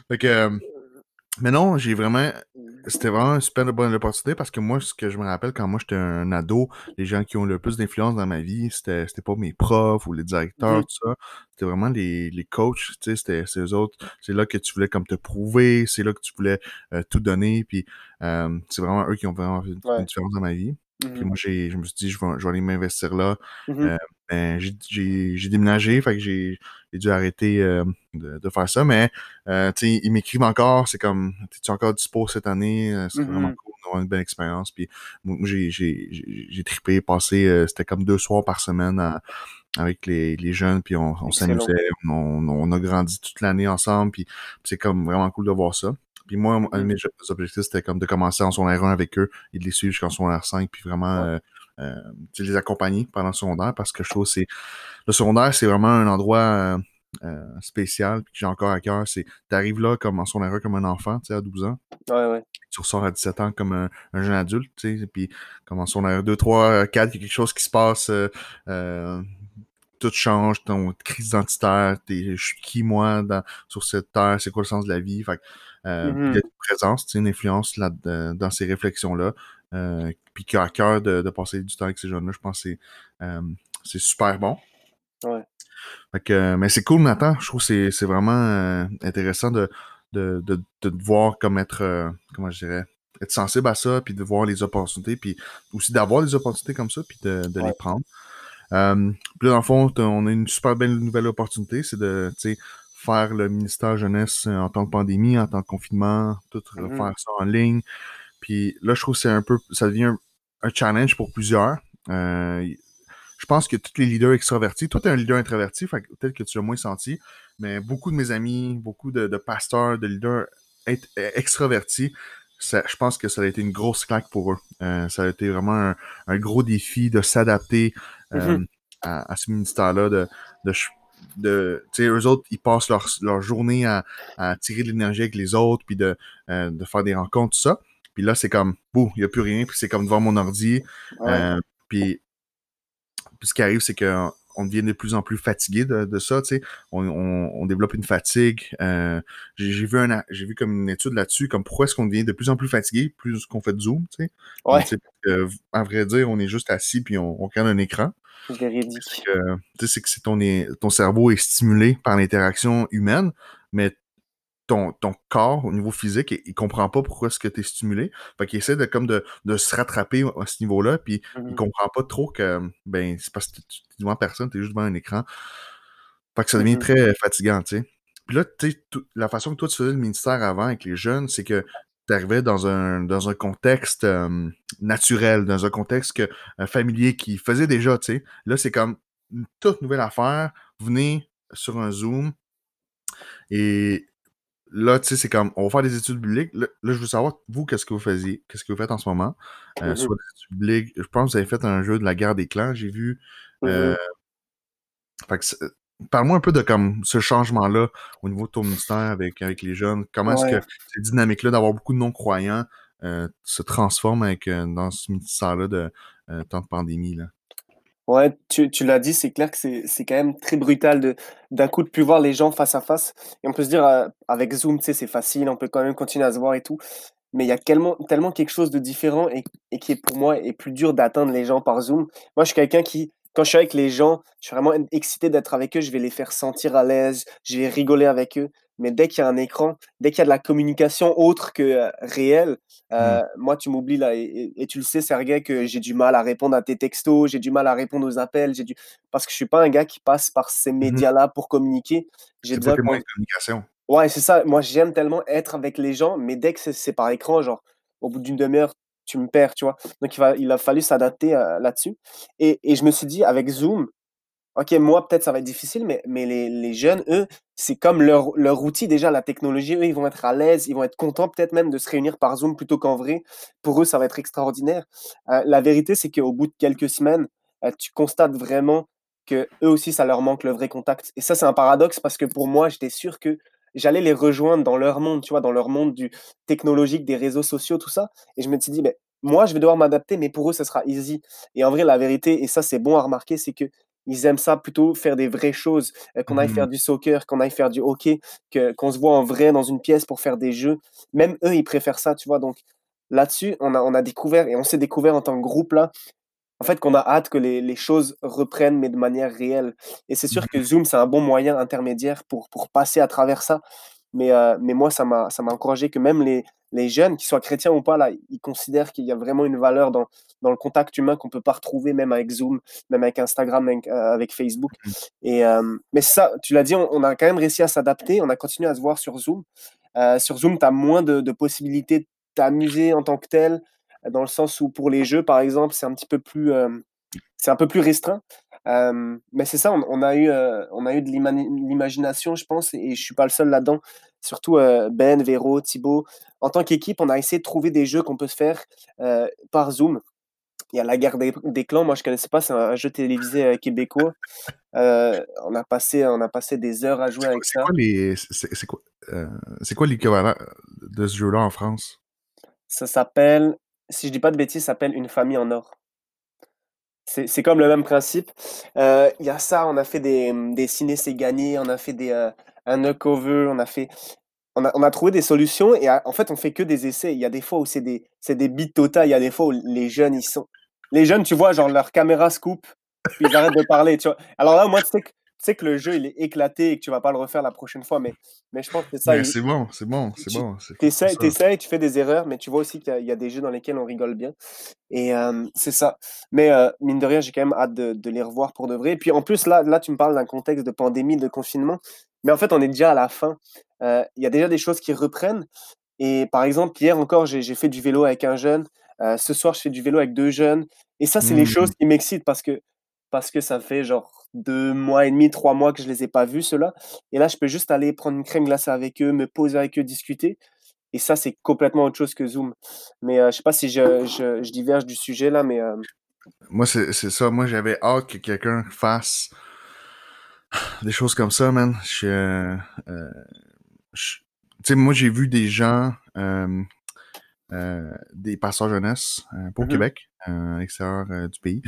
fait que, euh, mais non, j'ai vraiment. C'était vraiment une super bonne opportunité parce que moi, ce que je me rappelle quand moi j'étais un ado, les gens qui ont le plus d'influence dans ma vie, c'était, pas mes profs ou les directeurs, mmh. tout ça. C'était vraiment les, les coachs, tu sais, c'était eux autres. C'est là que tu voulais comme te prouver, c'est là que tu voulais euh, tout donner. Puis euh, c'est vraiment eux qui ont vraiment fait une différence dans ma vie. Puis mmh moi, j'ai, je me suis dit, je vais, je vais aller m'investir là. Mmh euh, ben, j'ai, déménagé, fait que j'ai, dû arrêter euh, de, de, faire ça. Mais, euh, tu sais, ils m'écrivent encore. C'est comme, es-tu encore dispo cette année? Euh, c'est mmh vraiment cool d'avoir une belle expérience. Puis moi, j'ai, trippé, passé, c'était comme deux soirs par semaine avec les, les jeunes, puis on, on s'amusait, on, on, a grandi toute l'année ensemble, puis c'est comme vraiment cool de voir ça. Puis moi, un de mes objectifs, c'était comme de commencer en secondaire 1 avec eux et de les suivre jusqu'en secondaire 5, puis vraiment euh, euh, les accompagner pendant le secondaire parce que je trouve que c'est. Le secondaire, c'est vraiment un endroit euh, euh spécial, puis que j'ai encore à cœur. C'est. T'arrives là comme en secondaire 1 comme un enfant, tu sais, à 12 ans. Ouais, ouais. Tu ressors à 17 ans comme un, jeune adulte, tu sais, puis comme en secondaire 2, 3, 4, il y a quelque chose qui se passe. Euh, tout change, ton crise identitaire, je suis qui moi dans, sur cette terre, c'est quoi le sens de la vie, fait euh, mm-hmm. une présence, une influence là, dans ces réflexions-là, euh, puis qui a à cœur de, de, passer du temps avec ces jeunes-là, je pense que c'est, euh, super bon. Ouais. Fait que, mais c'est cool, Nathan, je trouve que c'est, vraiment euh, intéressant de, de, de, de, voir comme être, euh, comment je dirais, être sensible à ça, puis de voir les opportunités, puis aussi d'avoir des opportunités comme ça, puis de, de les prendre. Euh, puis là, dans le fond, on a une super belle nouvelle opportunité, c'est de faire le ministère jeunesse en temps de pandémie, en temps de confinement, tout mm-hmm. faire ça en ligne. Puis là, je trouve que c'est un peu, ça devient un, challenge pour plusieurs. Euh, je pense que tous les leaders extravertis, toi, tu es un leader introverti, peut-être que tu l'as moins senti, mais beaucoup de mes amis, beaucoup de, pasteurs, de leaders extravertis, je pense que ça a été une grosse claque pour eux. Euh, ça a été vraiment un, gros défi de s'adapter euh, mm-hmm. à, ce ministère-là, de, de, de tu sais, eux autres, ils passent leur, leur journée à, à, tirer de l'énergie avec les autres, puis de, euh, de faire des rencontres, tout ça. Puis là, c'est comme, bouh, il n'y a plus rien, puis c'est comme devant mon ordi. puis, puis ce qui arrive, c'est que on devient de plus en plus fatigué de, de ça, tu sais. On, on, on, développe une fatigue. Euh, j'ai vu un, j'ai vu comme une étude là-dessus, comme pourquoi est-ce qu'on devient de plus en plus fatigué plus qu'on fait de zoom, tu sais. Ouais. à vrai dire, on est juste assis puis on, on regarde un écran. C'est c'est que c'est ton, ton cerveau est stimulé par l'interaction humaine, mais ton, ton corps, au niveau physique, il, il comprend pas pourquoi est-ce que tu es stimulé. Fait qu'il essaie de, comme de, de se rattraper à ce niveau-là, puis il mmh comprend pas trop que ben c'est parce que tu es devant personne, tu es juste devant un écran. Fait que ça devient mmh très fatigant, tu sais. Puis là, tu la façon que toi tu faisais le ministère avant avec les jeunes, c'est que tu arrivais dans un, dans un contexte naturel, dans un contexte que, familier qui faisait déjà, tu sais. Là, c'est comme une toute nouvelle affaire. Venez sur un Zoom et là, tu sais, c'est comme, on va faire des études bibliques. Là, je veux savoir, vous, qu'est-ce que vous faisiez? Qu'est-ce que vous faites en ce moment? Euh, sur des études bibliques. Je pense que vous avez fait un jeu de la guerre des clans, j'ai vu. Euh, fait que Parle-moi un peu de comme ce changement-là au niveau de ton ministère avec, avec les jeunes. Comment est-ce que cette dynamique-là d'avoir beaucoup de non-croyants euh, se transforme avec, euh, dans ce ministère-là de euh, temps de pandémie? Là? Ouais, tu, tu l'as dit, c'est clair que c'est, c'est quand même très brutal de, d'un coup de plus voir les gens face à face. Et on peut se dire, avec Zoom, tu sais, c'est facile, on peut quand même continuer à se voir et tout. Mais il y a tellement, tellement quelque chose de différent et, et qui est pour moi est plus dur d'atteindre les gens par Zoom. Moi, je suis quelqu'un qui, quand je suis avec les gens, je suis vraiment excité d'être avec eux, je vais les faire sentir à l'aise, je vais rigoler avec eux. Mais dès qu'il y a un écran, dès qu'il y a de la communication autre que euh, réelle, euh, mmh. moi, tu m'oublies là. Et, tu le sais, Sergei, que j'ai du mal à répondre à tes textos, j'ai du mal à répondre aux appels, j'ai du... parce que je suis pas un gars qui passe par ces mmh médias-là pour communiquer. J'ai besoin de communication. Ouais, c'est ça. Moi, j'aime tellement être avec les gens, mais dès que c'est par écran, genre, au bout d'une demi-heure, tu me perds, tu vois. Donc, il, va, il a fallu s'adapter euh, là-dessus. Et, et, je me suis dit, avec Zoom, OK, moi, peut-être ça va être difficile, mais, mais les, les jeunes, eux, c'est comme leur, leur outil déjà, la technologie, eux, ils vont être à l'aise, ils vont être contents peut-être même de se réunir par Zoom plutôt qu'en vrai. Pour eux, ça va être extraordinaire. Euh, la vérité, c'est qu'au bout de quelques semaines, euh, tu constates vraiment que eux aussi, ça leur manque le vrai contact. Et ça, c'est un paradoxe parce que pour moi, j'étais sûr que j'allais les rejoindre dans leur monde, tu vois, dans leur monde du technologique, des réseaux sociaux, tout ça. Et je me suis dit, ben, moi, je vais devoir m'adapter, mais pour eux, ça sera easy. Et en vrai, la vérité, et ça, c'est bon à remarquer, c'est que ils aiment ça plutôt faire des vraies choses, euh, qu'on aille faire mmh. du soccer, qu'on aille faire du hockey, que, qu'on se voit en vrai dans une pièce pour faire des jeux. Même eux, ils préfèrent ça, tu vois. Donc là-dessus, on a, on a découvert, et on s'est découvert en tant que groupe là, en fait, qu'on a hâte que les, les, choses reprennent, mais de manière réelle. Et c'est sûr que mmh. Zoom, c'est un bon moyen intermédiaire pour, pour passer à travers ça. Mais, euh, mais moi, ça m'a encouragé que même les, les jeunes, qu'ils soient chrétiens ou pas, là, ils considèrent qu'il y a vraiment une valeur dans, dans le contact humain qu'on peut pas retrouver même avec Zoom, même avec Instagram, avec, euh, Facebook. Mmh. Et, euh, mais ça, tu l'as dit, on, a quand même réussi à s'adapter, on a continué à se voir sur Zoom. Euh, sur Zoom, tu as moins de, de possibilités de t'amuser en tant que tel, dans le sens où pour les jeux, par exemple, c'est un petit peu plus, c'est un peu plus restreint. Mais c'est ça, on, a eu, on a eu de l'imagination, je pense, et je suis pas le seul là-dedans. Surtout Ben, Véro, Thibaut. En tant qu'équipe, on a essayé de trouver des jeux qu'on peut se faire par Zoom. Il y a la guerre des, clans, moi je connaissais pas, c'est un, jeu télévisé québécois. on, a passé, on a passé des heures à jouer avec ça. C'est quoi, quoi l'équivalent de ce jeu-là en France? Ça s'appelle, si je dis pas de bêtises, ça s'appelle Une famille en or. C'est comme le même principe. Euh, il y a ça, on a fait des, des ciné c'est gagné, on a fait des, euh, un cover, on a fait. On a, on a trouvé des solutions et en fait, on fait que des essais. Il y a des fois où c'est des, des bits total, il y a des fois où les jeunes, ils sont. Les jeunes, tu vois, genre leur caméra se coupe, puis ils arrêtent de parler, tu vois. Alors là, moi, tu sais que sais que le jeu il est éclaté et que tu vas pas le refaire la prochaine fois, mais, mais je pense que ça. C'est bon, c'est bon, c'est bon. Tu essaies, tu fais des erreurs, mais tu vois aussi qu'il y, a des jeux dans lesquels on rigole bien. Et euh, c'est ça. Mais euh, mine de rien, j'ai quand même hâte de, de, les revoir pour de vrai. Et puis en plus, là, là tu me parles d'un contexte de pandémie, de confinement. Mais en fait, on est déjà à la fin. Euh, il y a déjà des choses qui reprennent. Et par exemple, hier encore, j'ai fait du vélo avec un jeune. ce soir, je fais du vélo avec deux jeunes. Et ça, c'est les mmh. choses qui m'excitent parce que, parce que ça fait genre deux mois et demi, trois mois que je les ai pas vus, ceux-là. Et là, je peux juste aller prendre une crème glacée avec eux, me poser avec eux, discuter. Et ça, c'est complètement autre chose que Zoom. Mais euh, je sais pas si je, je, diverge du sujet là, mais. Euh, moi, c'est ça. Moi, j'avais hâte que quelqu'un fasse des choses comme ça, man. Je, euh, tu sais, moi, j'ai vu des gens, des pasteurs jeunesse pour mmh Québec, à l'extérieur du pays.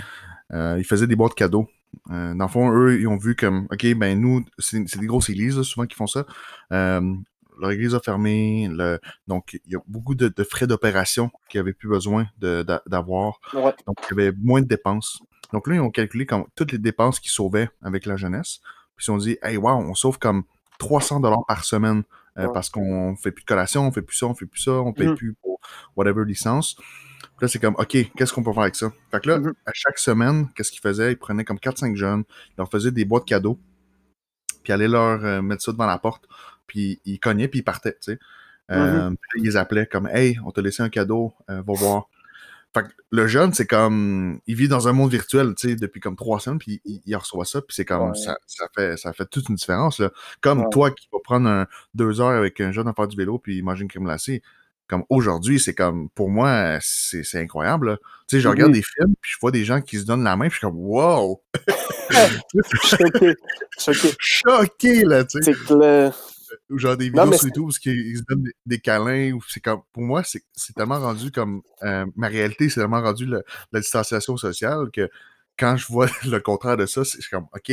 ils faisaient des boîtes cadeaux euh, dans le fond, eux, ils ont vu comme, OK, ben nous, c'est des grosses églises souvent qui font ça. Euh, leur église a fermé, le, donc il y a beaucoup de, frais d'opération qu'ils n'avaient plus besoin d'avoir. Donc il y avait moins de dépenses. Donc là, ils ont calculé comme toutes les dépenses qu'ils sauvaient avec la jeunesse. Puis ils ont dit, hey, wow, on sauve comme 300 dollars par semaine euh, parce qu'on fait plus de collation, on fait plus ça, on fait plus ça, on paye mmh. plus pour whatever licence là, c'est comme, OK, qu'est-ce qu'on peut faire avec ça? Fait que là, mm-hmm. à chaque semaine, qu'est-ce qu'ils faisaient? Ils prenaient comme 4-5 jeunes, ils leur faisaient des boîtes cadeaux, puis allaient leur euh, mettre ça devant la porte, puis ils cognaient, puis ils partaient, tu sais. Euh, mm-hmm. ils les appelaient comme, Hey, on t'a laissé un cadeau, euh, va voir. Fait que le jeune, c'est comme, il vit dans un monde virtuel, tu sais, depuis comme trois semaines, puis il, reçoit ça, puis c'est comme, ça, ça, fait, ça fait toute une différence, là. Comme toi qui vas prendre un, deux heures avec un jeune à faire du vélo, puis manger une crème glacée, comme aujourd'hui, c'est comme, pour moi, c'est incroyable. Tu sais, je regarde des films, puis je vois des gens qui se donnent la main, puis je suis comme, wow! choqué, choqué. Choqué, là, tu sais. C'est. Ou genre des vidéos sur YouTube parce qu'ils se donnent des, câlins. C'est comme, pour moi, c'est tellement rendu comme, euh, ma réalité, c'est tellement rendu la distanciation sociale que quand je vois le contraire de ça, c'est comme, OK,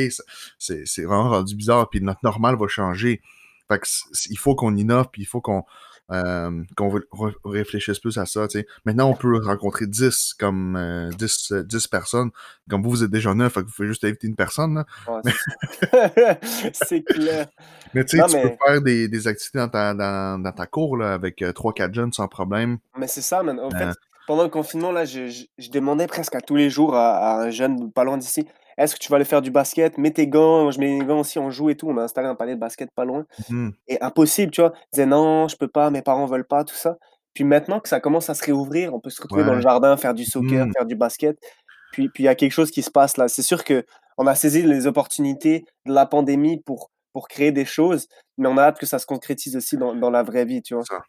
c'est vraiment rendu bizarre, puis notre normal va changer. Fait que il faut qu'on innove, puis il faut qu'on euh, qu'on réfléchisse plus à ça. Maintenant, on peut rencontrer 10 comme 10, euh, 10, personnes. Comme vous, vous êtes déjà neuf, vous pouvez juste inviter une personne. c'est clair. Mais tu peux faire des, des activités dans ta, dans, dans ta cour là, avec 3-4 euh, jeunes sans problème. Mais c'est ça, man. En fait, pendant le confinement, là, je, je, demandais presque à tous les jours à, à un jeune pas loin d'ici est-ce que tu vas aller faire du basket? Mets tes gants. Je mets mes gants aussi, on joue et tout. On a installé un panier de basket pas loin. Mmh et impossible, tu vois. Ils disaient non, je peux pas, mes parents veulent pas, tout ça. Puis maintenant que ça commence à se réouvrir, on peut se retrouver dans le jardin, faire du soccer, Mmh. faire du basket. Puis puis il y a quelque chose qui se passe là. C'est sûr qu'on a saisi les opportunités de la pandémie pour pour créer des choses, mais on a hâte que ça se concrétise aussi dans dans la vraie vie, tu vois? Ça.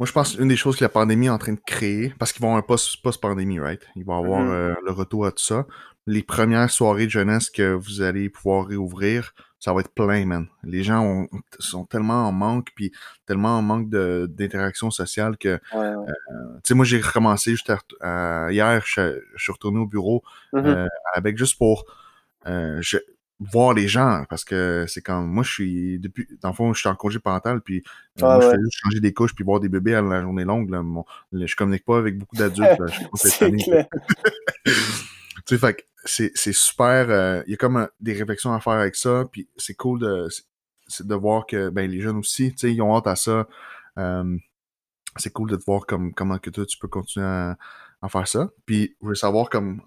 Moi, je pense une des choses que la pandémie est en train de créer, parce qu'ils vont avoir un post post-pandémie, right? Il va y avoir, Mmh euh, le retour à tout ça. Les premières soirées de jeunesse que vous allez pouvoir réouvrir, ça va être plein, man. Les gens ont sont tellement en manque, puis tellement en manque d'interaction sociale que, Ouais, ouais. euh, tu sais, moi, j'ai recommencé juste à hier, je je suis retourné au bureau, Mmh mh. heu, avec juste pour, je voir les gens parce que c'est quand moi, je suis depuis dans le fond, je suis en congé parental, puis, heu, Ah moi, je fais juste changer des couches puis voir des bébés à la journée longue, là. Mon je communique pas avec beaucoup d'adultes, C'est clair. Tu sais, fait que c'est c'est super, heu, il y a comme, des réflexions à faire avec ça, puis c'est cool de de voir que, ben, les jeunes aussi, tu sais, ils ont hâte à ça. C'est cool de te voir comme comment que toi, tu peux continuer à à faire ça. Puis je veux savoir comme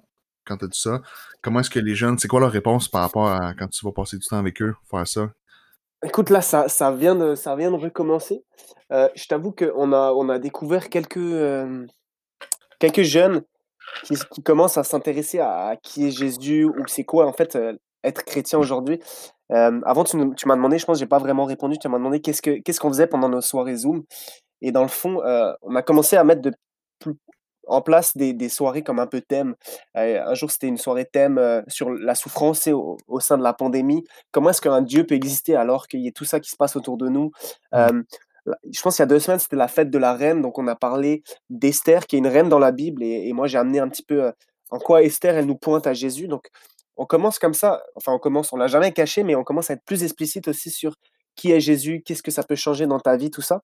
quand tu as dit ça, comment est-ce que les jeunes c'est quoi leur réponse par rapport à quand tu vas passer du temps avec eux, faire ça? Écoute, là, ça vient de ça vient de recommencer. Heu, je t'avoue qu'on a on a découvert quelques, hem, quelques jeunes qui commencent à s'intéresser à qui est Jésus ou c'est quoi, en fait, heu, être chrétien aujourd'hui. Avant, tu m'as demandé, je pense, j'ai pas vraiment répondu, tu m'as demandé qu'est-ce que qu'est-ce qu'on faisait pendant nos soirées Zoom et dans le fond, on a commencé à mettre de plus en place des des soirées comme un peu thème. Heu, un jour, c'était une soirée thème, heu, sur la souffrance, sais, au au sein de la pandémie. Comment est-ce qu'un Dieu peut exister alors qu'il y a tout ça qui se passe autour de nous? Mmh. La je pense il y a 2 semaines, c'était la fête de la reine, donc on a parlé d'Esther qui est une reine dans la Bible et et moi j'ai amené un petit peu, en quoi Esther, elle nous pointe à Jésus. Donc on commence comme ça, enfin on commence, on l'a jamais caché, mais on commence à être plus explicite aussi sur qui est Jésus, qu'est-ce que ça peut changer dans ta vie, tout ça.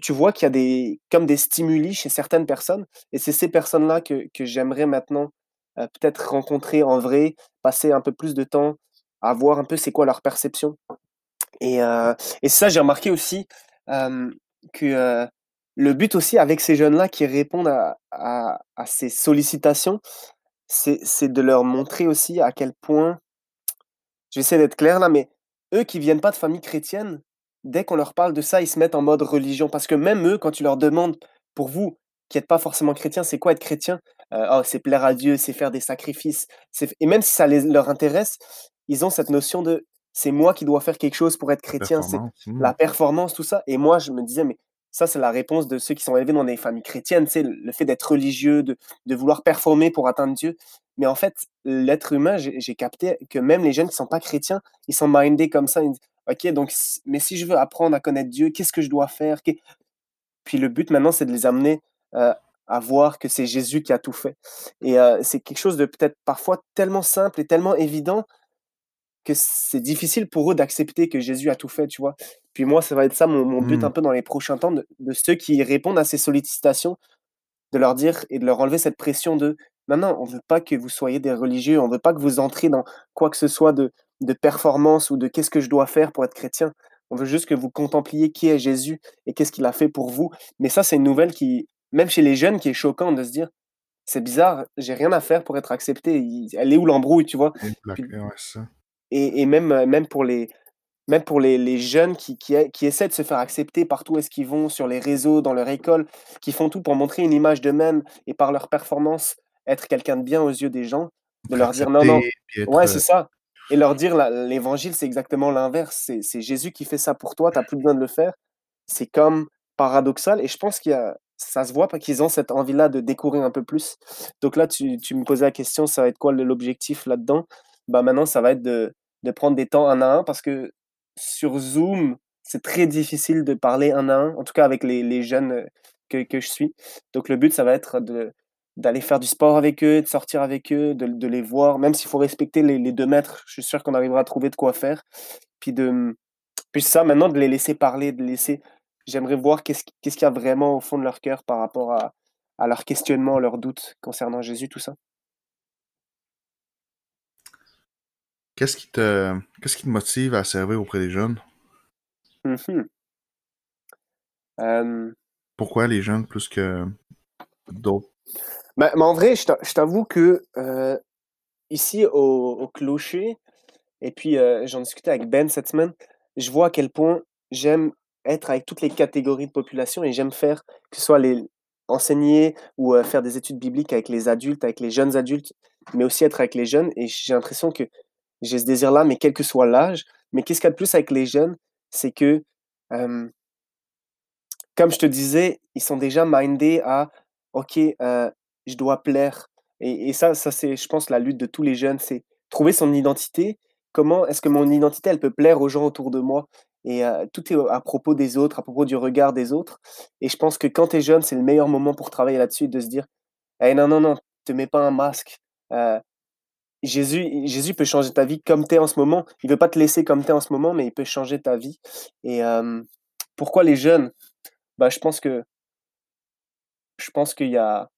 Tu vois qu'il y a des comme des stimuli chez certaines personnes et c'est ces personnes-là que que j'aimerais maintenant, heu, peut-être rencontrer en vrai, passer un peu plus de temps à voir un peu c'est quoi leur perception. Et heu et ça j'ai remarqué aussi, que, heu, le but aussi avec ces jeunes-là qui répondent à à ces sollicitations, c'est de leur montrer aussi à quel point je vais essayer d'être clair là, mais eux qui viennent pas de famille chrétienne, dès qu'on leur parle de ça, ils se mettent en mode religion. Parce que même eux, quand tu leur demandes, pour vous qui êtes pas forcément chrétiens, c'est quoi être chrétien? Heu, oh, c'est plaire à Dieu, c'est faire des sacrifices, c'est et même si ça les leur intéresse, ils ont cette notion de: «C'est moi qui dois faire quelque chose pour être chrétien», c'est mmh. la performance, tout ça et moi je me disais: «Mais ça, c'est la réponse de ceux qui sont élevés dans des familles chrétiennes», sais? Le fait d'être religieux, de de vouloir performer pour atteindre Dieu. Mais en fait, l'être humain, j'ai capté que même les jeunes qui sont pas chrétiens, ils sont mindés comme ça. Ils disent: «OK, donc mais si je veux apprendre à connaître Dieu, qu'est-ce que je dois faire? Qu'est» puis le but maintenant, c'est de les amener, à voir que c'est Jésus qui a tout fait et c'est quelque chose de peut-être parfois tellement simple et tellement évident que c'est difficile pour eux d'accepter que Jésus a tout fait, tu vois? Puis moi, ça va être ça mon mon but Mmh. un peu dans les prochains temps de de ceux qui répondent à ces sollicitations, de leur dire et de leur enlever cette pression de: «Non, non, on veut pas que vous soyez des religieux, on veut pas que vous entriez dans quoi que ce soit de de performance ou de qu'est-ce que je dois faire pour être chrétien. On veut juste que vous contempliez qui est Jésus et qu'est-ce qu'il a fait pour vous». Mais ça, c'est une nouvelle qui, même chez les jeunes, qui est choquante de se dire: «C'est bizarre, j'ai rien à faire pour être accepté, elle est où l'embrouille?» tu vois? Et Puis et et même, heu, même pour les même pour les les jeunes qui qui qui essaient de se faire accepter partout où est-ce qu'ils vont, sur les réseaux, dans leur école, qui font tout pour montrer une image d'eux-mêmes et par leur performance, être quelqu'un de bien aux yeux des gens, de leur dire: «Non, non» être, ouais, heu c'est ça et leur dire l'évangile, c'est exactement l'inverse, c'est Jésus qui fait ça pour toi, tu as plus besoin de le faire. C'est comme paradoxal et je pense qu'il y a ça se voit pas qu'ils ont cette envie-là de découvrir un peu plus. Donc là, tu tu me posais la question, ça va être quoi l'objectif là-dedans? Bah, maintenant, ça va être de de prendre des temps un à un parce que sur Zoom, c'est très difficile de parler un à un, en tout cas avec les les jeunes, heu, que que je suis. Donc le but, ça va être de d'aller faire du sport avec eux, de sortir avec eux, de de les voir, même s'il faut respecter les les 2 mètres, je suis sûr qu'on arrivera à trouver de quoi faire. Puis de, puis ça maintenant de les laisser parler, de laisser j'aimerais voir qu'est-ce qui qu'est-ce qu'il y a vraiment au fond de leur cœur par rapport à à leurs questionnements, leurs doutes concernant Jésus, tout ça. Qu'est-ce qui te qu'est-ce qui te motive à servir auprès des jeunes? Mmh mh. Hem, Pourquoi les jeunes plus que d'autres? Bah, mais en vrai, je t'a je t'avoue que, heu, ici au Clocher et puis, heu, j'en discutais avec Ben cette semaine, je vois à quel point j'aime être avec toutes les catégories de population et j'aime faire, que ce soit les enseigner ou faire des études bibliques avec les adultes, avec les jeunes adultes, mais aussi être avec les jeunes. Et j'ai l'impression que j'ai ce désir-là, mais quel que soit l'âge. Mais qu'est-ce qu'il y a de plus avec les jeunes, c'est que, comme je te disais, ils sont déjà mindés à, OK, je dois plaire. Et, ça, ça c'est, je pense, la lutte de tous les jeunes, c'est trouver son identité. Comment est-ce que mon identité, elle peut plaire aux gens autour de moi? Et tout est à propos des autres, à propos du regard des autres. Et je pense que quand tu es jeune, c'est le meilleur moment pour travailler là-dessus, de se dire hey, non, non, non, te mets pas un masque. Jésus, Jésus peut changer ta vie comme tu es en ce moment. Il veut pas te laisser comme tu es en ce moment, mais il peut changer ta vie. Et pourquoi les jeunes? Bah, Je pense que je pense qu'il y a,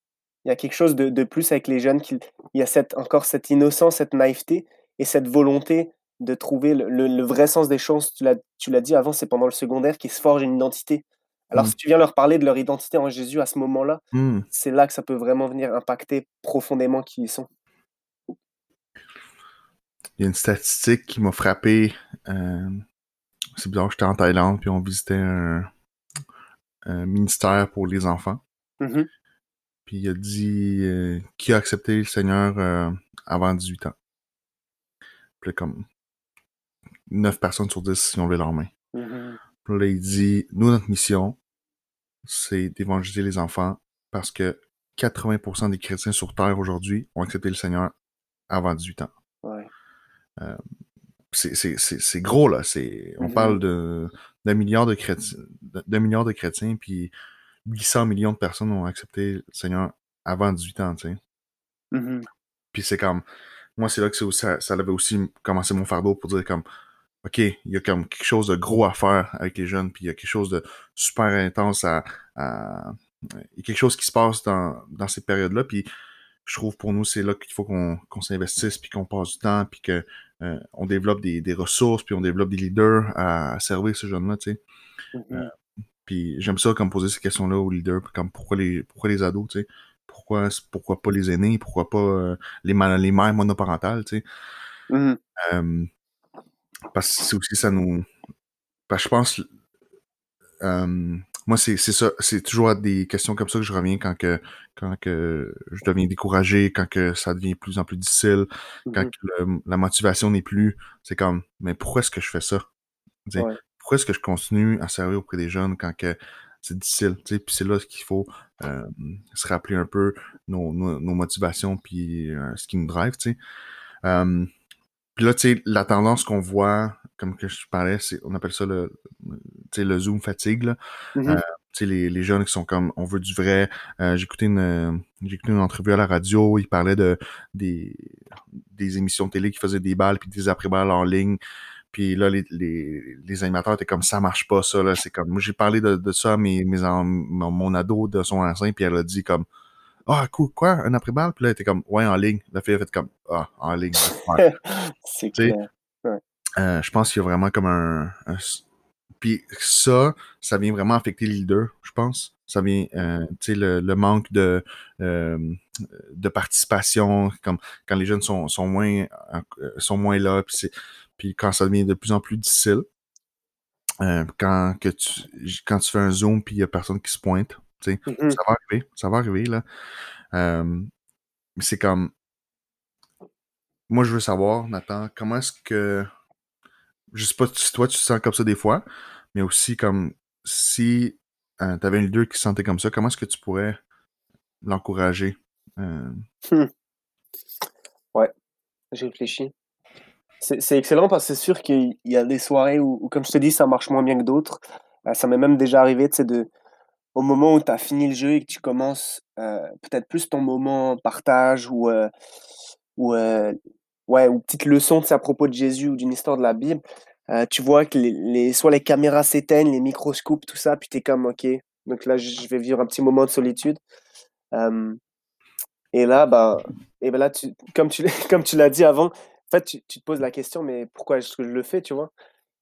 il y a quelque chose de, de plus avec les jeunes. qu'il il y a cette, encore cette innocence, cette naïveté et cette volonté de trouver le, vrai sens des choses. Tu l'as dit avant, c'est pendant le secondaire qu'ils se forgent une identité. Alors, mmh. si tu viens leur parler de leur identité en Jésus à ce moment-là, mmh. c'est là que ça peut vraiment venir impacter profondément qui ils sont. Il y a une statistique qui m'a frappé. Euh, c'est bizarre, j'étais en Thaïlande, puis on visitait un, ministère pour les enfants. Mmh puis il a dit euh, qui a accepté le Seigneur euh, avant 18 ans. Puis comme 9 personnes sur 10 qui ont levé leur main. Mm-hmm. là, il dit, nous, notre mission, c'est d'évangéliser les enfants parce que 80% des chrétiens sur Terre aujourd'hui ont accepté le Seigneur avant 18 ans. Ouais. Euh, c'est gros, là. C'est, on mm-hmm. parle de, d'un milliard de chrétiens, d'un milliard de chrétiens, puis 800 millions de personnes ont accepté le Seigneur avant 18 ans, tu sais. Mm-hmm. Puis c'est comme, moi, c'est là que ça, ça avait aussi commencé mon fardeau pour dire comme, OK, il y a comme quelque chose de gros à faire avec les jeunes, puis il y a quelque chose de super intense à. Il y a quelque chose qui se passe dans, dans ces périodes-là, puis je trouve pour nous, c'est là qu'il faut qu'on s'investisse, puis qu'on passe du temps, puis qu'on euh, on développe des, des, ressources, puis on développe des leaders à, servir ces jeunes-là, tu sais. Mm-hmm. Euh, puis j'aime ça comme poser ces questions-là aux leaders, comme pourquoi les, pourquoi les ados, tu sais? Pourquoi, pourquoi pas les aînés, pourquoi pas euh, les, les mères monoparentales, tu sais? Mm-hmm. Parce que c'est aussi ça nous. Parce que je pense. Euh, moi, c'est ça. C'est toujours à des questions comme ça que je reviens quand que, quand que je deviens découragé, quand que ça devient de plus en plus difficile, quand mmh la motivation n'est plus. C'est comme, mais pourquoi est-ce que je fais ça? Pourquoi est-ce que je continue à servir auprès des jeunes quand que c'est difficile? Puis c'est là qu'il faut euh, se rappeler un peu nos, nos, motivations puis euh, ce qui nous drive. sais? Puis là, tu sais, la tendance qu'on voit, comme que je parlais, c'est, on appelle ça le, le zoom fatigue. Là. Mm-hmm. Euh, tu sais, les, les jeunes qui sont comme, on veut du vrai. Euh, j'ai écouté une, une entrevue à la radio, ils parlaient de des, des émissions de télé qui faisaient des balles puis des après-balles en ligne. Puis là, les, les, les, animateurs étaient comme ça marche pas, ça. Là. C'est comme. Moi, j'ai parlé de, de ça à mes, mes, mon ado de son enceinte, puis elle a dit comme ah, cool, quoi, un après-balle? Puis là, elle était comme, ouais, en ligne. La fille a fait comme, ah, en ligne. c'est clair. Euh, je pense qu'il y a vraiment comme un, Puis ça, ça vient vraiment affecter les leaders, je pense. Ça vient, euh, tu sais, le, le, manque de, euh, de participation, comme quand les jeunes sont, sont, moins, sont moins là, puis, puis quand ça devient de plus en plus difficile. Euh, quand, que tu, quand tu fais un zoom puis il y a personne qui se pointe, Mmh ça va arriver, ça va arriver, là. mais c'est comme. Moi, je veux savoir, Nathan, comment est-ce que. Je sais pas si toi, tu te sens comme ça des fois, mais aussi comme si euh, tu avais un leader qui se sentait comme ça, comment est-ce que tu pourrais l'encourager? Euh? Mmh. Ouais, j'ai réfléchi. C'est excellent parce que c'est sûr qu'il y a des soirées où, comme je te dis, ça marche moins bien que d'autres. Euh, ça m'est même déjà arrivé de, au moment où tu as fini le jeu et que tu commences euh, peut-être plus ton moment partage ou, euh, ou, ouais, ou petite leçon à propos de Jésus ou d'une histoire de la Bible, tu vois que les, soit les caméras s'éteignent, les microscopes, tout ça, puis tu es comme, ok, donc là, je vais vivre un petit moment de solitude. et là, bah, et ben là tu, comme tu, comme tu l'as dit avant, en fait, tu, te poses la question, mais pourquoi est-ce que je le fais, tu vois?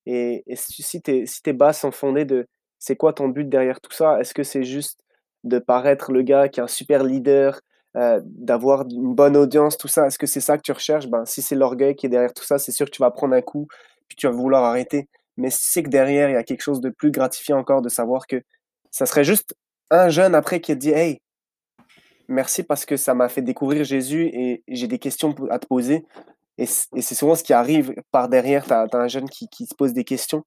Et, si, si, tes, si tes bases sont de c'est quoi ton but derrière tout ça? Est-ce que c'est juste de paraître le gars qui est un super leader, euh, d'avoir une bonne audience, tout ça? Est-ce que c'est ça que tu recherches? Ben, Si c'est l'orgueil qui est derrière tout ça, c'est sûr que tu vas prendre un coup, puis tu vas vouloir arrêter. mais c'est que derrière, il y a quelque chose de plus gratifiant encore de savoir que ça serait juste un jeune après qui a dit Hey, merci parce que ça m'a fait découvrir Jésus et j'ai des questions à te poser. Et c'est souvent ce qui arrive par derrière, tu as, un jeune qui, se pose des questions.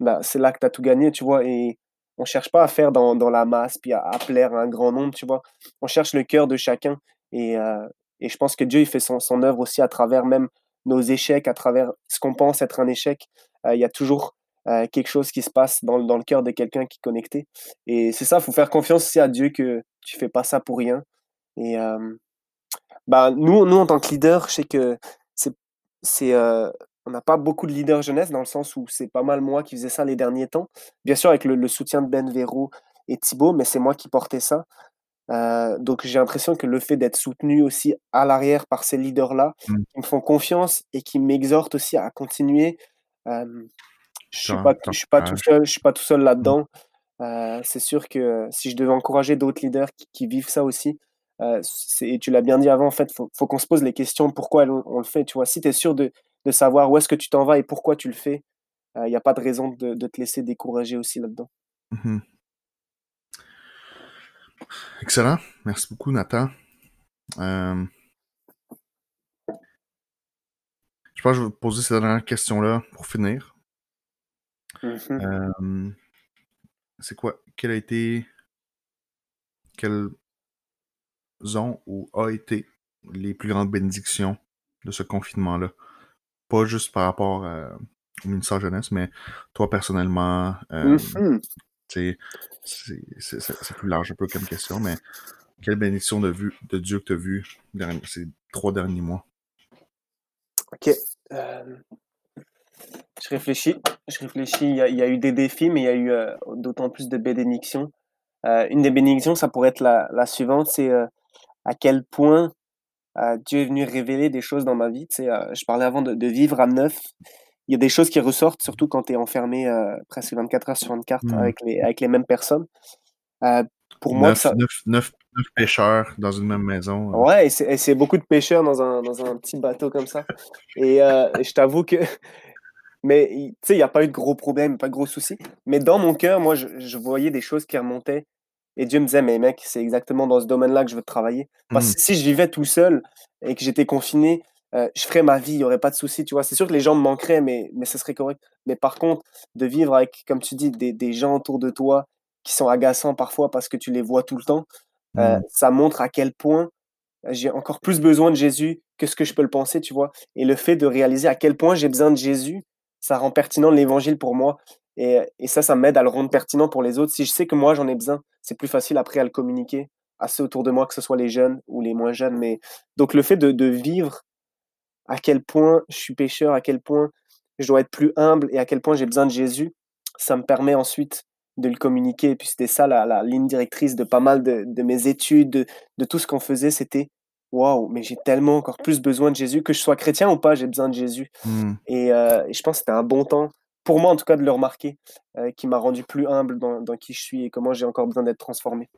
Bah, c'est là que tu as tout gagné, tu vois. Et on cherche pas à faire dans, la masse, puis à, plaire à un grand nombre, tu vois. On cherche le cœur de chacun. Et, euh, et je pense que Dieu, il fait son, œuvre aussi à travers même nos échecs, à travers ce qu'on pense être un échec. Euh, il y a toujours euh, quelque chose qui se passe dans, dans le cœur de quelqu'un qui est connecté. Et c'est ça, il faut faire confiance aussi à Dieu que tu fais pas ça pour rien. Et bah, nous, nous, en tant que leader, je sais que c'est, on n'a pas beaucoup de leaders jeunesse dans le sens où c'est pas mal moi qui faisais ça les derniers temps. Bien sûr, avec le, soutien de Ben Véro et Thibaut, mais c'est moi qui portais ça. donc j'ai l'impression que le fait d'être soutenu aussi à l'arrière par ces leaders-là, mmh. qui me font confiance et qui m'exhortent aussi à continuer. je suis je suis pas tout seul, je suis pas tout seul mmh. là-dedans. c'est sûr que si je devais encourager d'autres leaders qui, vivent ça aussi, euh, et tu l'as bien dit avant, en fait, il faut, qu'on se pose les questions pourquoi on, le fait. Tu vois, si tu es sûr de, de, savoir où est-ce que tu t'en vas et pourquoi tu le fais, il euh, n'y a pas de raison de, de, te laisser décourager aussi là-dedans. Mmh Excellent. Merci beaucoup, Nathan. Euh, je pense que je vais poser cette dernière question-là pour finir. Mmh c'est quoi? Quel a été. Quel ont ou a été les plus grandes bénédictions de ce confinement-là? Pas juste par rapport au ministère jeunesse, mais toi personnellement, euh, mmh c'est plus large un peu comme question, mais quelle bénédiction de, vue, de Dieu que tu as vu ces trois derniers mois? Ok. Euh, je réfléchis. Je réfléchis. Il y, a, il y, a, eu des défis, mais il y a eu euh, d'autant plus de bénédictions. une des bénédictions, ça pourrait être la, la suivante, c'est à quel point euh, Dieu est venu révéler des choses dans ma vie. Tu sais, euh, je parlais avant de, vivre à neuf. Il y a des choses qui ressortent, surtout quand tu es enfermé euh, presque 24 heures sur 24 mmh. avec, les, avec les mêmes personnes. pour moi, ça... neuf, pêcheurs dans une même maison. Ouais, et c'est beaucoup de pêcheurs dans un, dans un petit bateau comme ça. Et, je t'avoue que mais tu sais, il n'y a pas eu de gros problèmes, pas de gros soucis. Mais dans mon cœur, moi, je, je, voyais des choses qui remontaient et Dieu me disait, mais mec, c'est exactement dans ce domaine-là que je veux travailler. Parce mmh. que si je vivais tout seul et que j'étais confiné, euh, je ferais ma vie, il n'y aurait pas de souci, tu vois. C'est sûr que les gens me manqueraient, mais, mais ce serait correct. Mais par contre, de vivre avec, comme tu dis, des, des gens autour de toi qui sont agaçants parfois parce que tu les vois tout le temps, euh, mmh. ça montre à quel point j'ai encore plus besoin de Jésus que ce que je peux le penser, tu vois. Et le fait de réaliser à quel point j'ai besoin de Jésus, ça rend pertinent l'évangile pour moi. Et, et ça, ça m'aide à le rendre pertinent pour les autres. Si je sais que moi, j'en ai besoin, c'est plus facile après à le communiquer à ceux autour de moi, que ce soit les jeunes ou les moins jeunes. Mais donc le fait de, de vivre à quel point je suis pécheur, à quel point je dois être plus humble et à quel point j'ai besoin de Jésus, ça me permet ensuite de le communiquer. Et puis c'était ça la, la, ligne directrice de pas mal de, de mes études, de, de tout ce qu'on faisait, c'était waouh, mais j'ai tellement encore plus besoin de Jésus, que je sois chrétien ou pas, j'ai besoin de Jésus. Mmh. Et, euh, et, je pense que c'était un bon temps pour moi en tout cas de le remarquer, euh, qui m'a rendu plus humble dans, dans, qui je suis et comment j'ai encore besoin d'être transformé.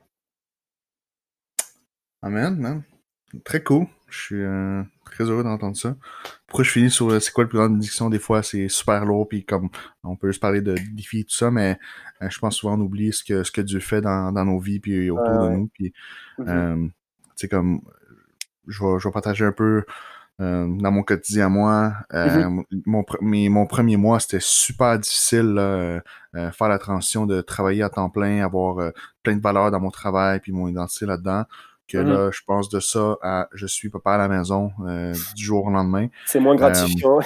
Amen, Très cool. Je suis euh, très heureux d'entendre ça. Pourquoi je finis sur euh, c'est quoi le plus grande bénédiction des fois c'est super lourd puis comme on peut juste parler de défis et tout ça mais je pense souvent on oublie ce que ce que Dieu fait dans, dans nos vies puis autour de nous puis mm comme je vais, je vais partager un peu euh, dans mon quotidien moi. Euh, mm-hmm. mon, mon premier mois, c'était super difficile, euh, faire la transition de travailler à temps plein, avoir plein de valeurs dans mon travail, puis mon identité là-dedans. Que mm-hmm. là, je pense de ça à je suis papa à la maison du jour au lendemain. C'est moins gratifiant.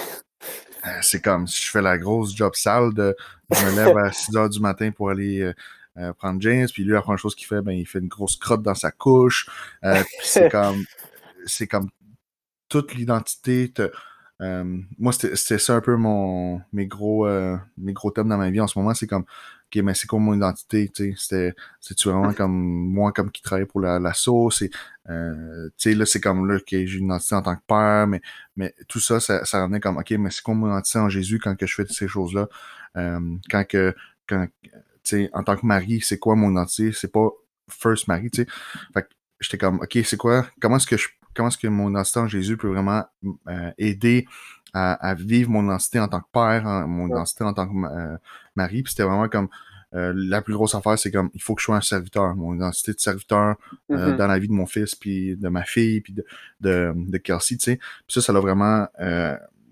c'est comme si je fais la grosse job sale de je me lève à 6 heures du matin pour aller prendre James, puis lui, la première chose qu'il fait, ben, il fait une grosse crotte dans sa couche. c'est comme c'est comme toute l'identité. Euh, moi, c'était ça un peu mon mes gros euh, mes gros thèmes dans ma vie en ce moment. C'est comme OK, mais c'est quoi mon identité? C'est-tu vraiment comme moi comme qui travaille pour la, la sauce? Et, euh, là, c'est comme là que j'ai une identité en tant que père, mais, mais tout ça, ça, ça revenait comme OK, mais c'est quoi mon identité en Jésus quand que je fais toutes ces choses-là? Euh, quand que quand en tant que mari, c'est quoi mon identité? C'est pas first mari, tu sais. Fait que j'étais comme OK, c'est quoi? Comment est-ce que je comment est-ce que mon instant Jésus peut vraiment euh, aider à, vivre mon identité en tant que père, hein, mon identité en tant que euh, mari. Puis c'était vraiment comme euh, la plus grosse affaire, c'est comme il faut que je sois un serviteur, mon identité de serviteur mm-hmm. dans la vie de mon fils, puis de ma fille, puis de, de, de Kelsey, tu sais. Puis ça, ça l'a vraiment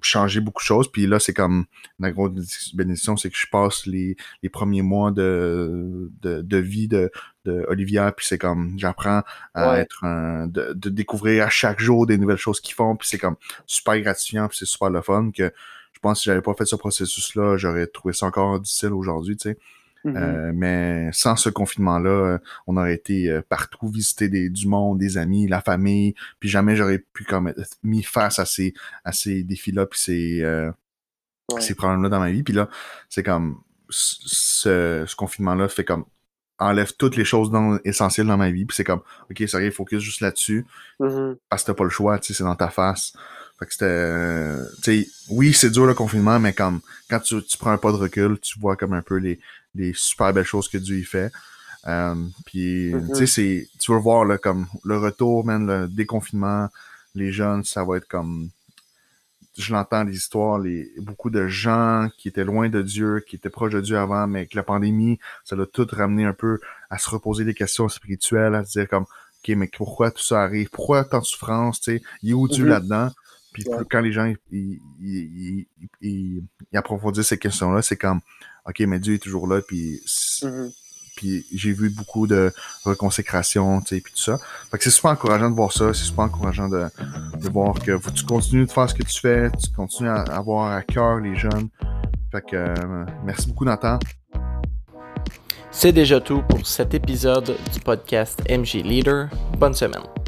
changé beaucoup de choses. Puis là, c'est comme la grosse bénédiction, c'est que je passe les, les premiers mois de, de, de vie de, de Olivia, puis c'est comme j'apprends à être un, de, de, découvrir à chaque jour des nouvelles choses qu'ils font, puis c'est comme super gratifiant, puis c'est super le fun que je pense que si j'avais pas fait ce processus-là, j'aurais trouvé ça encore difficile aujourd'hui, tu sais. Mm-hmm. Euh, mais sans ce confinement-là, euh, on aurait été euh, partout visiter des, du monde, des amis, la famille, puis jamais j'aurais pu comme être mis face à ces, à ces défis-là, puis ces, ces problèmes-là dans ma vie. Puis là, c'est comme ce, ce confinement-là fait comme enlève toutes les choses dans, essentielles dans ma vie, puis c'est comme, ok, ça y est, focus juste là-dessus, mm-hmm. parce que t'as pas le choix, tu sais, c'est dans ta face. Fait que c'était, tu sais, oui, c'est dur le confinement, mais comme, quand tu, tu prends un pas de recul, tu vois comme un peu les, des super belles choses que Dieu y fait. Euh, puis, mm-hmm. tu sais, c'est, tu vas voir, là, comme le retour, même le déconfinement, les jeunes, ça va être comme, je l'entends des histoires, les, beaucoup de gens qui étaient loin de Dieu, qui étaient proches de Dieu avant, mais que la pandémie, ça l'a tout ramené un peu à se reposer des questions spirituelles, à se dire comme, OK, mais pourquoi tout ça arrive? Pourquoi tant de souffrance? Tu sais, il est où Dieu mm-hmm. là-dedans? Puis quand les gens ils, ils, ils, approfondissent ces questions-là, c'est comme OK, mais Dieu est toujours là, puis, mm-hmm. puis j'ai vu beaucoup de reconsécration, tu sais, puis tout ça. Fait que c'est super encourageant de voir ça, c'est super encourageant de, de voir que tu continues de faire ce que tu fais, tu continues à avoir à cœur les jeunes. Fait que euh, merci beaucoup, Nathan. C'est déjà tout pour cet épisode du podcast MG Leader. Bonne semaine.